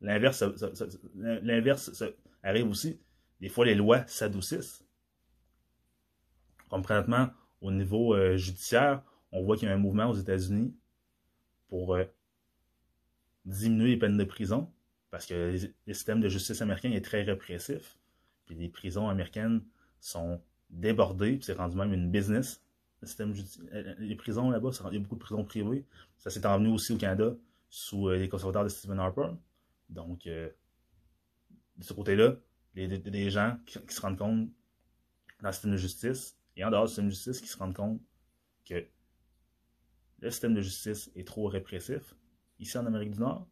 l'inverse arrive aussi. Des fois, les lois s'adoucissent. Comme présentement, au niveau euh, judiciaire, on voit qu'il y a un mouvement aux États-Unis pour euh, diminuer les peines de prison, parce que le système de justice américain est très répressif. Puis les prisons américaines sont débordées, puis c'est rendu même une business système euh, les prisons là-bas, il y a beaucoup de prisons privées. Ça s'est envenu aussi au Canada sous euh, les conservateurs de Stephen Harper. Donc, euh, de ce côté-là, il y a des gens qui, se rendent compte dans le système de justice et en dehors du système de justice qui se rendent compte que le système de justice est trop répressif ici en Amérique du Nord.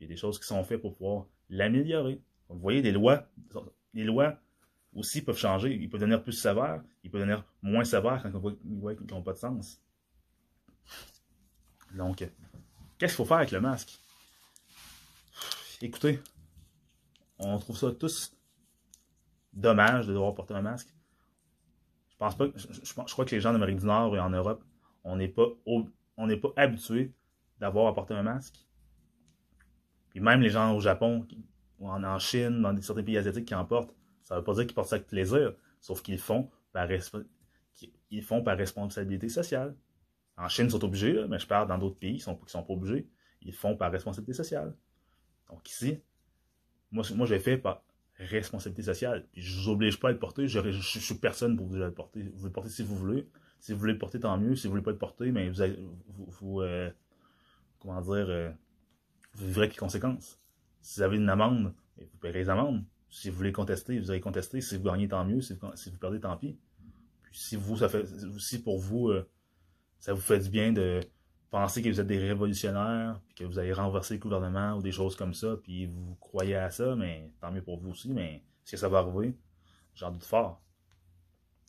Il y a des choses qui sont faites pour pouvoir l'améliorer. Vous voyez, des lois, les lois aussi peuvent changer. Ils peuvent devenir plus sévères, ils peuvent devenir moins sévères quand ils voient qu'ils n'ont pas de sens. Donc, qu'est-ce qu'il faut faire avec le masque? Écoutez, on trouve ça tous dommage de devoir porter un masque. Je pense pas, je, je, crois que les gens d'Amérique du Nord et en Europe, on n'est pas, on n'est pas habitués d'avoir à porter un masque. Puis même les gens au Japon, ou en, Chine, dans certains pays asiatiques qui en portent, ça ne veut pas dire qu'ils portent ça avec plaisir, sauf qu'ils font par, ils font par responsabilité sociale. En Chine, ils sont obligés, mais je parle dans d'autres pays qui sont, sont pas obligés. Ils font par responsabilité sociale. Donc ici, moi, moi j'ai fait par responsabilité sociale. Puis je vous oblige pas à le porter. Je, je, suis personne pour vous le porter. Vous le portez si vous voulez. Si vous voulez le porter, tant mieux. Si vous voulez pas le porter, mais vous, vous, euh, comment dire, euh, vous vivrez avec les conséquences. Si vous avez une amende, vous paierez les amendes. Si vous voulez contester, vous allez contester. Si vous gagnez, tant mieux. Si vous, perdez, tant pis. Puis si vous, ça fait, si pour vous, euh, ça vous fait du bien de penser que vous êtes des révolutionnaires, puis que vous allez renverser le gouvernement ou des choses comme ça, puis vous croyez à ça, mais tant mieux pour vous aussi. Mais est-ce que ça va arriver? J'en doute fort.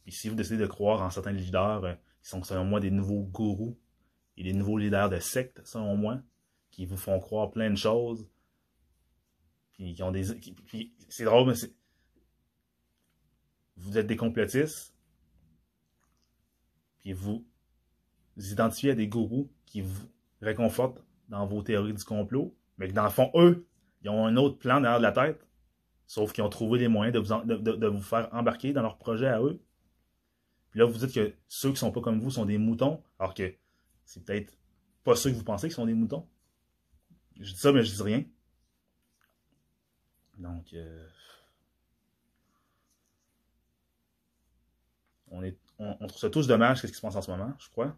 Puis si vous décidez de croire en certains leaders euh, qui sont selon moi des nouveaux gourous et des nouveaux leaders de sectes, selon moi, qui vous font croire plein de choses, qui ont des. c'est drôle, mais c'est. Vous êtes des complotistes, puis vous, vous identifiez à des gourous qui vous réconfortent dans vos théories du complot, mais que dans le fond, eux, ils ont un autre plan derrière la tête, sauf qu'ils ont trouvé les moyens de vous, de, vous faire embarquer dans leur projet à eux. Puis là, vous dites que ceux qui sont pas comme vous sont des moutons, alors que c'est peut-être pas ceux que vous pensez qui sont des moutons. Je dis ça, mais je dis rien. Donc, euh, on, est, on, trouve ça tous dommage, ce qui se passe en ce moment, je crois.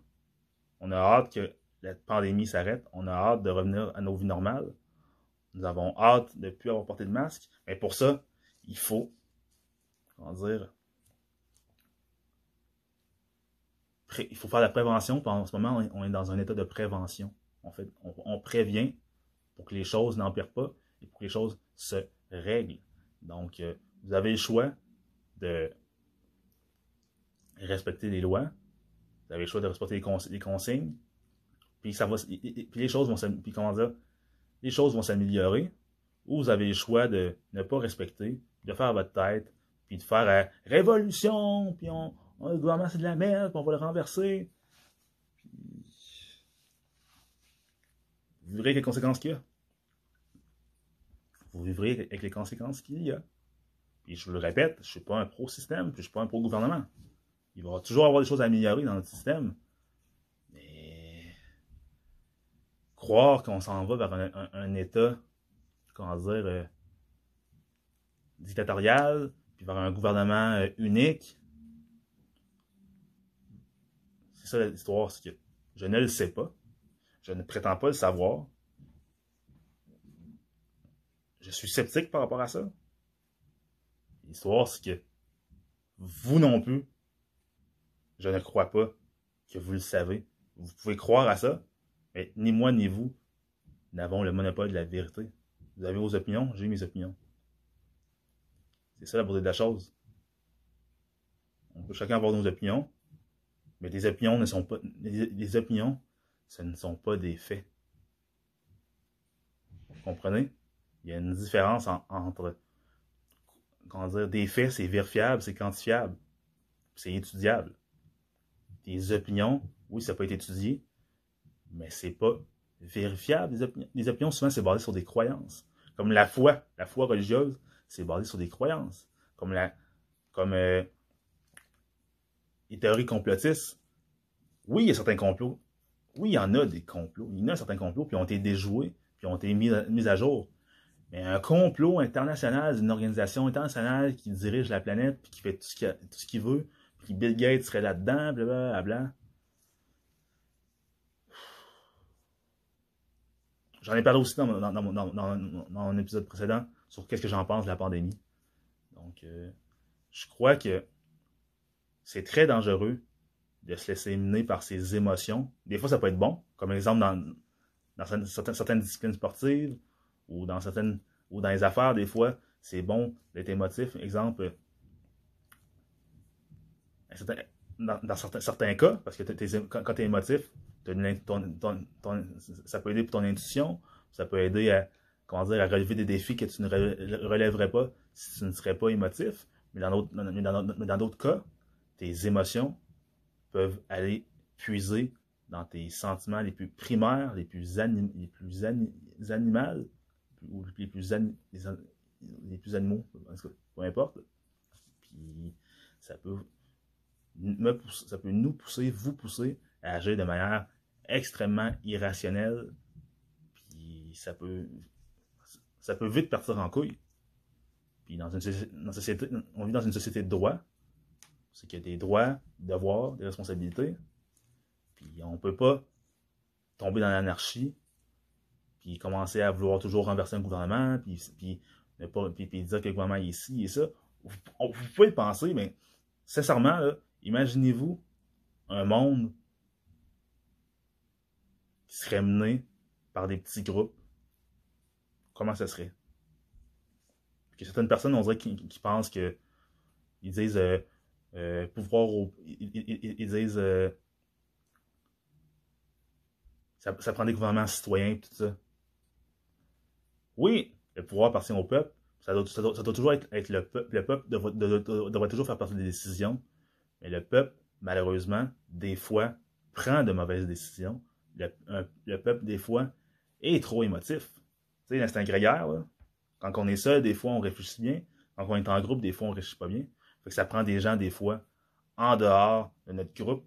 On a hâte que la pandémie s'arrête. On a hâte de revenir à nos vies normales. Nous avons hâte de ne plus avoir porté de masque. Mais pour ça, il faut, comment dire, il faut faire la prévention. En ce moment, on est dans un état de prévention. En fait, on, on prévient pour que les choses n'empirent pas et pour que les choses se règles. Donc, euh, vous avez le choix de respecter les lois. Vous avez le choix de respecter les, consignes. Puis ça va, puis les choses vont, puis comment dire, les choses vont s'améliorer. ou vous avez le choix de ne pas respecter, de faire votre tête, puis de faire euh, révolution, puis on, on, le gouvernement c'est de la merde, puis on va le renverser. vous vivrez avec les conséquences qu'il y a. Vous vivrez avec les conséquences qu'il y a. Puis je vous le répète, je ne suis pas un pro-système, puis je ne suis pas un pro-gouvernement. Il va toujours avoir des choses à améliorer dans notre système. Mais croire qu'on s'en va vers un, État, comment dire, euh, dictatorial, puis vers un gouvernement euh, unique, c'est ça l'histoire, que je ne le sais pas. Je ne prétends pas le savoir. Je suis sceptique par rapport à ça. L'histoire, c'est que vous non plus, je ne crois pas que vous le savez. Vous pouvez croire à ça, mais ni moi ni vous n'avons le monopole de la vérité. Vous avez vos opinions, j'ai mes opinions. C'est ça la beauté de la chose. On peut chacun avoir nos opinions, mais des opinions ne sont pas. Opinions, ce ne sont pas des faits. Vous comprenez? Il y a une différence entre comment dire, des faits, c'est vérifiable, c'est quantifiable, c'est étudiable. Des opinions, oui, ça peut être étudié, mais c'est pas vérifiable. Les opinions, opinions souvent, c'est basé sur des croyances. Comme la foi, la foi religieuse, c'est basé sur des croyances. Comme la, comme euh, les théories complotistes. Oui, il y a certains complots. Oui, il y en a des complots. Il y en a certains complots, puis ont été déjoués, puis ont été mis, mis à jour. Mais un complot international d'une organisation internationale qui dirige la planète, puis qui fait tout ce qu'il veut, puis Bill Gates serait là-dedans, blablabla. J'en ai parlé aussi dans, mon épisode précédent sur qu'est-ce que j'en pense de la pandémie. Donc, euh, je crois que c'est très dangereux de se laisser mener par ses émotions. Des fois, ça peut être bon, comme exemple dans, dans certaines, certaines disciplines sportives, ou dans certaines ou dans les affaires, des fois, c'est bon d'être émotif. Exemple, dans, certains, certains, cas, parce que quand tu es émotif, ça peut aider pour ton intuition, ça peut aider à, comment dire, à relever des défis que tu ne relèverais pas si tu ne serais pas émotif. Mais dans d'autres cas, tes émotions peuvent aller puiser dans tes sentiments les plus primaires, les plus, les plus animaux, ou les plus, les, plus animaux, peu importe. Puis ça peut, me ça peut nous pousser, vous pousser à agir de manière extrêmement irrationnelle. Puis ça peut, ça peut vite partir en couille. Puis dans une, société, on vit dans une société de droit. C'est qu'il y a des droits, devoirs, des responsabilités. Puis on ne peut pas tomber dans l'anarchie puis commencer à vouloir toujours renverser un gouvernement, puis, puis, pas, puis, dire que le gouvernement est ici et ça. Vous, pouvez le penser, mais sincèrement, imaginez-vous un monde qui serait mené par des petits groupes. Comment ça serait? Que certaines personnes, on dirait, qui, pensent que ils disent euh, euh, pouvoir ils, disent euh, ça, prend des gouvernements citoyens tout ça. Oui, le pouvoir appartient au peuple. Ça doit, toujours être, le peuple. Le peuple devrait, toujours faire partie des décisions. Mais le peuple, malheureusement, des fois, prend de mauvaises décisions. Le, peuple, des fois, est trop émotif. Tu sais, l'instinct grégaire, quand on est seul, des fois, on réfléchit bien. Quand on est en groupe, des fois, on réfléchit pas bien. Fait que ça prend des gens, des fois, en dehors de notre groupe,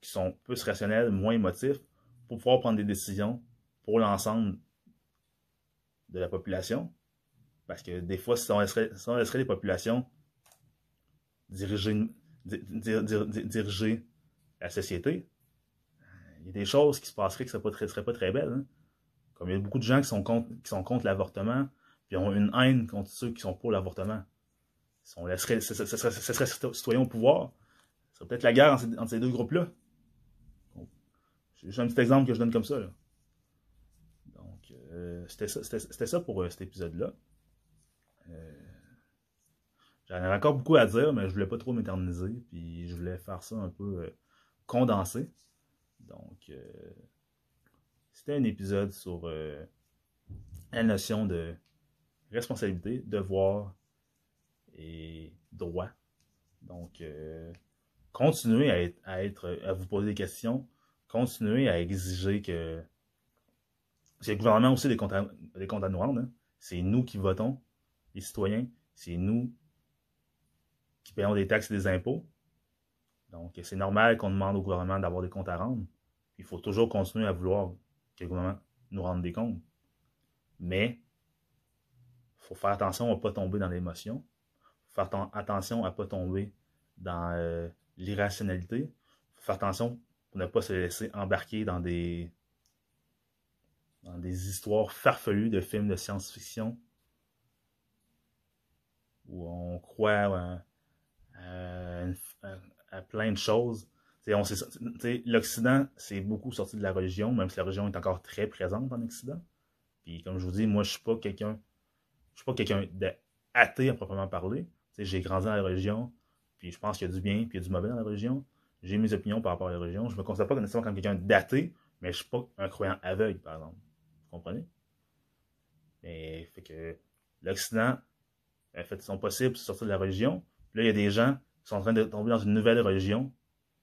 qui sont plus rationnels, moins émotifs, pour pouvoir prendre des décisions pour l'ensemble de la population. Parce que des fois, si on laisserait, les populations diriger, la société, il y a des choses qui se passeraient qui ne seraient, pas très belles. Hein. Comme il y a beaucoup de gens qui sont contre, l'avortement, puis ont une haine contre ceux qui sont pour l'avortement. Si on laisserait, ce serait, citoyen au pouvoir, ce serait peut-être la guerre entre, ces deux groupes-là. C'est un petit exemple que je donne comme ça. Là. Euh, c'était ça, pour euh, cet épisode-là. Euh, j'en avais encore beaucoup à dire, mais je voulais pas trop m'éterniser, puis je voulais faire ça un peu condensé. Donc, c'était un épisode sur la notion de responsabilité, devoir et droit. Donc, continuez à être, à être, à vous poser des questions, continuez à exiger que. C'est le gouvernement aussi des comptes à, des comptes à nous rendre. C'est nous qui votons, les citoyens. C'est nous qui payons des taxes et des impôts. Donc, c'est normal qu'on demande au gouvernement d'avoir des comptes à rendre. Il faut toujours continuer à vouloir que le gouvernement nous rende des comptes. Mais, il faut faire attention à ne pas tomber dans l'émotion. Faut faire attention à ne pas tomber dans euh, l'irrationalité. Faut faire attention pour ne pas se laisser embarquer dans des, dans des histoires farfelues de films de science-fiction où on croit à, plein de choses. L'Occident, c'est beaucoup sorti de la religion, même si la religion est encore très présente en Occident. Puis comme je vous dis, moi, je suis pas quelqu'un. Je suis pas quelqu'un d'athée à proprement parler. J'ai grandi dans la religion, puis je pense qu'il y a du bien, puis il y a du mauvais dans la religion. J'ai mes opinions par rapport à la religion. Je me considère pas nécessairement comme quelqu'un d'athée, mais je suis pas un croyant aveugle, par exemple. Comprenez? Mais fait que l'Occident a fait son possible pour sortir de la religion. là, il y a des gens qui sont en train de tomber dans une nouvelle religion.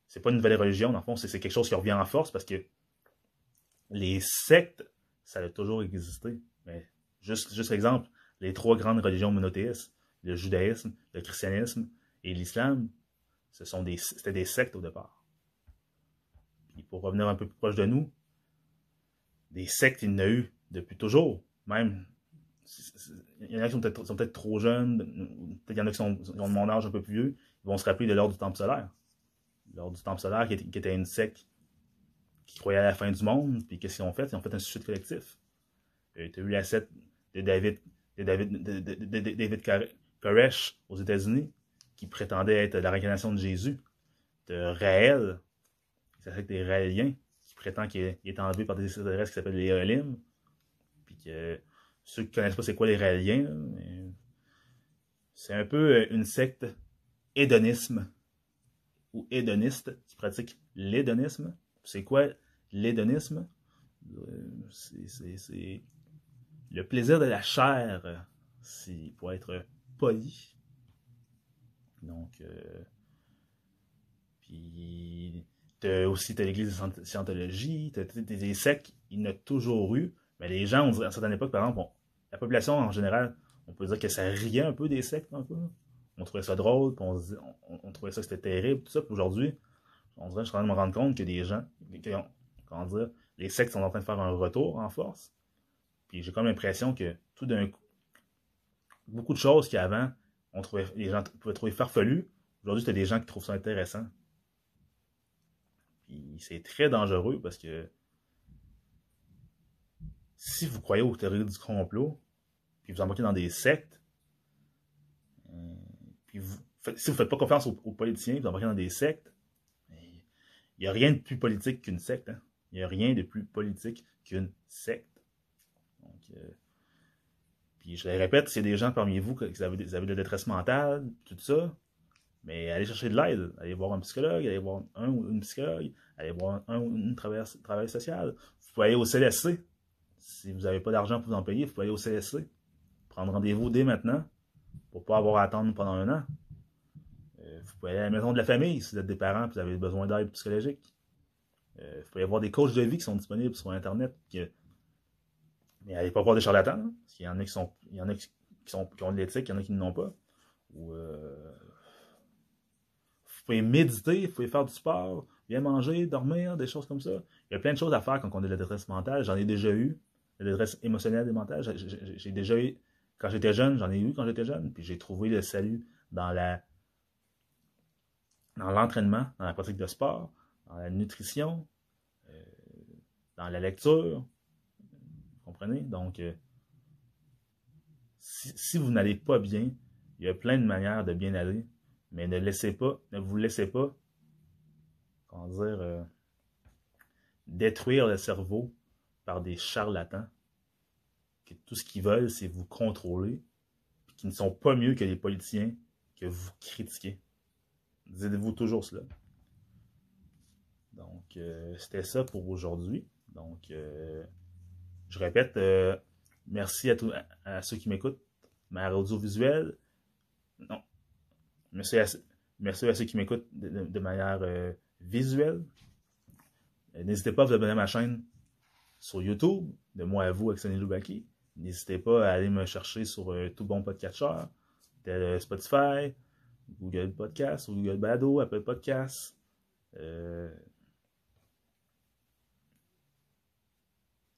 C'est pas une nouvelle religion, dans le fond, c'est quelque chose qui revient en force parce que les sectes, ça a toujours existé. Mais juste, juste exemple, les trois grandes religions monothéistes, le judaïsme, le christianisme et l'islam, ce sont des, c'était des sectes au départ. Puis pour revenir un peu plus proche de nous, des sectes, il y en a eu depuis toujours. Même il y en a qui sont peut-être trop jeunes, peut-être il y en a qui, sont, ont mon âge un peu plus vieux, ils vont se rappeler de l'ordre du Temple solaire. L'ordre du Temple solaire qui était, une secte qui croyait à la fin du monde, puis qu'est-ce qu'ils ont fait? Ils ont fait un suicide collectif. Tu as eu la secte de David, de David, de, David Koresh aux États-Unis, qui prétendait être la réincarnation de Jésus. De Raël, la secte des Raéliens, prétend qu'il est enlevé par des extraterrestres qui s'appellent les Eolim, puis que ceux qui ne connaissent pas c'est quoi les Raéliens, c'est un peu euh, une secte hédonisme ou hédoniste qui pratique l'hédonisme. C'est quoi l'hédonisme? Euh, c'est le plaisir de la chair, pour être poli. Donc, euh, puis, as aussi l'église de Scientologie, t'as des sectes, il y en a toujours eu, mais les gens, à une certaine époque, par exemple, la population en général, on peut dire que ça riait un peu des sectes, un peu. On trouvait ça drôle, on, trouvait ça que c'était terrible, tout ça. Puis aujourd'hui, on dirait, je suis en train de me rendre compte que des gens, comment dire, les sectes sont en train de faire un retour en force. Puis j'ai comme l'impression que tout d'un coup, beaucoup de choses qu'avant, on les gens pouvaient trouver farfelues, aujourd'hui, c'est des gens qui trouvent ça intéressant. C'est très dangereux parce que si vous croyez aux théories du complot, puis vous embarquez dans des sectes, euh, si vous ne faites pas confiance aux, politiciens, vous embarquez dans des sectes, il n'y a rien de plus politique qu'une secte. Hein. Il n'y a rien de plus politique qu'une secte. Euh, puis je le répète, a des gens parmi vous qui avez, de la détresse mentale, tout ça, mais allez chercher de l'aide. Allez voir un psychologue, allez voir un ou une psychologue, allez voir un ou une travail social. Vous pouvez aller au CLSC. Si vous n'avez pas d'argent pour vous en payer, vous pouvez aller au CSC. Prendre rendez-vous dès maintenant pour ne pas avoir à attendre pendant un an. Euh, vous pouvez aller à la maison de la famille si vous êtes des parents et vous avez besoin d'aide psychologique. Euh, vous pouvez avoir des coachs de vie qui sont disponibles sur Internet. Mais allez pas voir des charlatans. Hein, parce qu'il y en a qui sont. Il y en a qui, sont, qui ont de l'éthique, il y en a qui ne l'ont pas. Ou, euh, pouvez méditer, vous pouvez faire du sport, bien manger, dormir, des choses comme ça. Il y a plein de choses à faire quand on a de la détresse mentale. J'en ai déjà eu la détresse émotionnelle et mentale. J'ai déjà eu, quand j'étais jeune, j'en ai eu quand j'étais jeune, puis j'ai trouvé le salut dans la dans l'entraînement, dans la pratique de sport, dans la nutrition, euh, dans la lecture. Vous comprenez? Donc, euh, si, vous n'allez pas bien, il y a plein de manières de bien aller, mais ne laissez pas, ne vous laissez pas, comment dire, euh, détruire le cerveau par des charlatans, que tout ce qu'ils veulent, c'est vous contrôler, et qui ne sont pas mieux que les politiciens que vous critiquez. Dites-vous toujours cela. Donc, euh, c'était ça pour aujourd'hui. Donc, euh, je répète, merci à, ceux qui m'écoutent. manière audiovisuelle, non. Merci à, ceux qui m'écoutent de, manière euh, visuelle. Euh, n'hésitez pas à vous abonner à ma chaîne sur YouTube, de moi à vous avec Sonny Loubaki. N'hésitez pas à aller me chercher sur euh, tout bon podcatcher, tel Spotify, Google Podcast, Google Bado, Apple Podcast.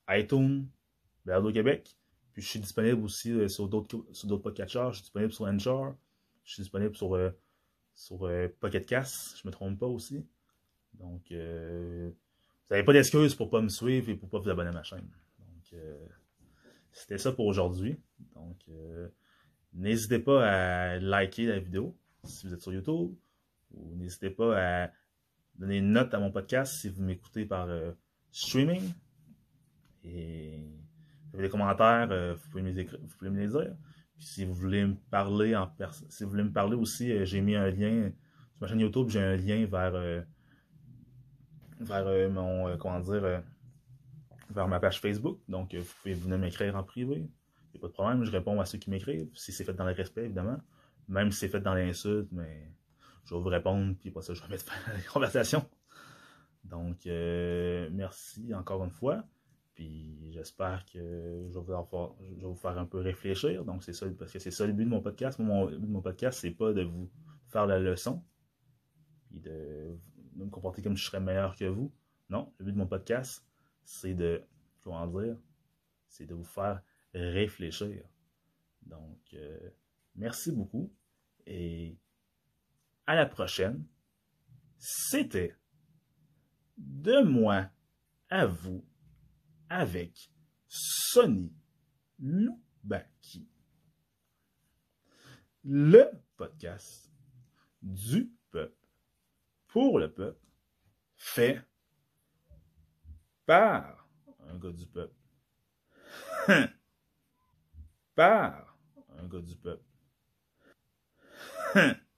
iTunes, Balado Québec. Puis je suis disponible aussi sur d'autres sur d'autres podcatchers. Je suis disponible sur Anchor. Je suis disponible sur, euh, sur euh, Pocket Cast. Je me trompe pas aussi. Donc, vous n'avez pas d'excuses pour pas me suivre et pour pas vous abonner à ma chaîne. Donc, c'était ça pour aujourd'hui. Donc, n'hésitez pas à liker la vidéo si vous êtes sur YouTube. Ou n'hésitez pas à donner une note à mon podcast si vous m'écoutez par streaming. Et vous avez des commentaires, euh, vous pouvez me les dire. Si vous voulez me parler en si vous voulez me parler aussi, euh, j'ai mis un lien sur ma chaîne YouTube, j'ai un lien vers euh, vers mon comment dire vers ma page Facebook. Donc vous pouvez venir m'écrire en privé. Il n'y a pas de problème, je réponds à ceux qui m'écrivent, si c'est fait dans le respect, évidemment. Même si c'est fait dans l'insulte, mais je vais vous répondre, puis pas ça, je vais mettre fin à la *laughs* conversation. Donc, merci encore une fois. Puis j'espère que je vais, vous faire, un peu réfléchir. Donc c'est ça, parce que c'est ça le but de mon podcast. Mon, but de mon podcast, c'est pas de vous faire la leçon, puis de, me comporter comme je serais meilleur que vous. Non, le but de mon podcast, c'est de, comment dire, c'est de vous faire réfléchir. Donc, euh, merci beaucoup et à la prochaine. C'était de moi à vous avec Sonny Loubaki. Le podcast du peuple pour le peuple fait par un gars du peuple. *laughs* par un gars du peuple. *laughs*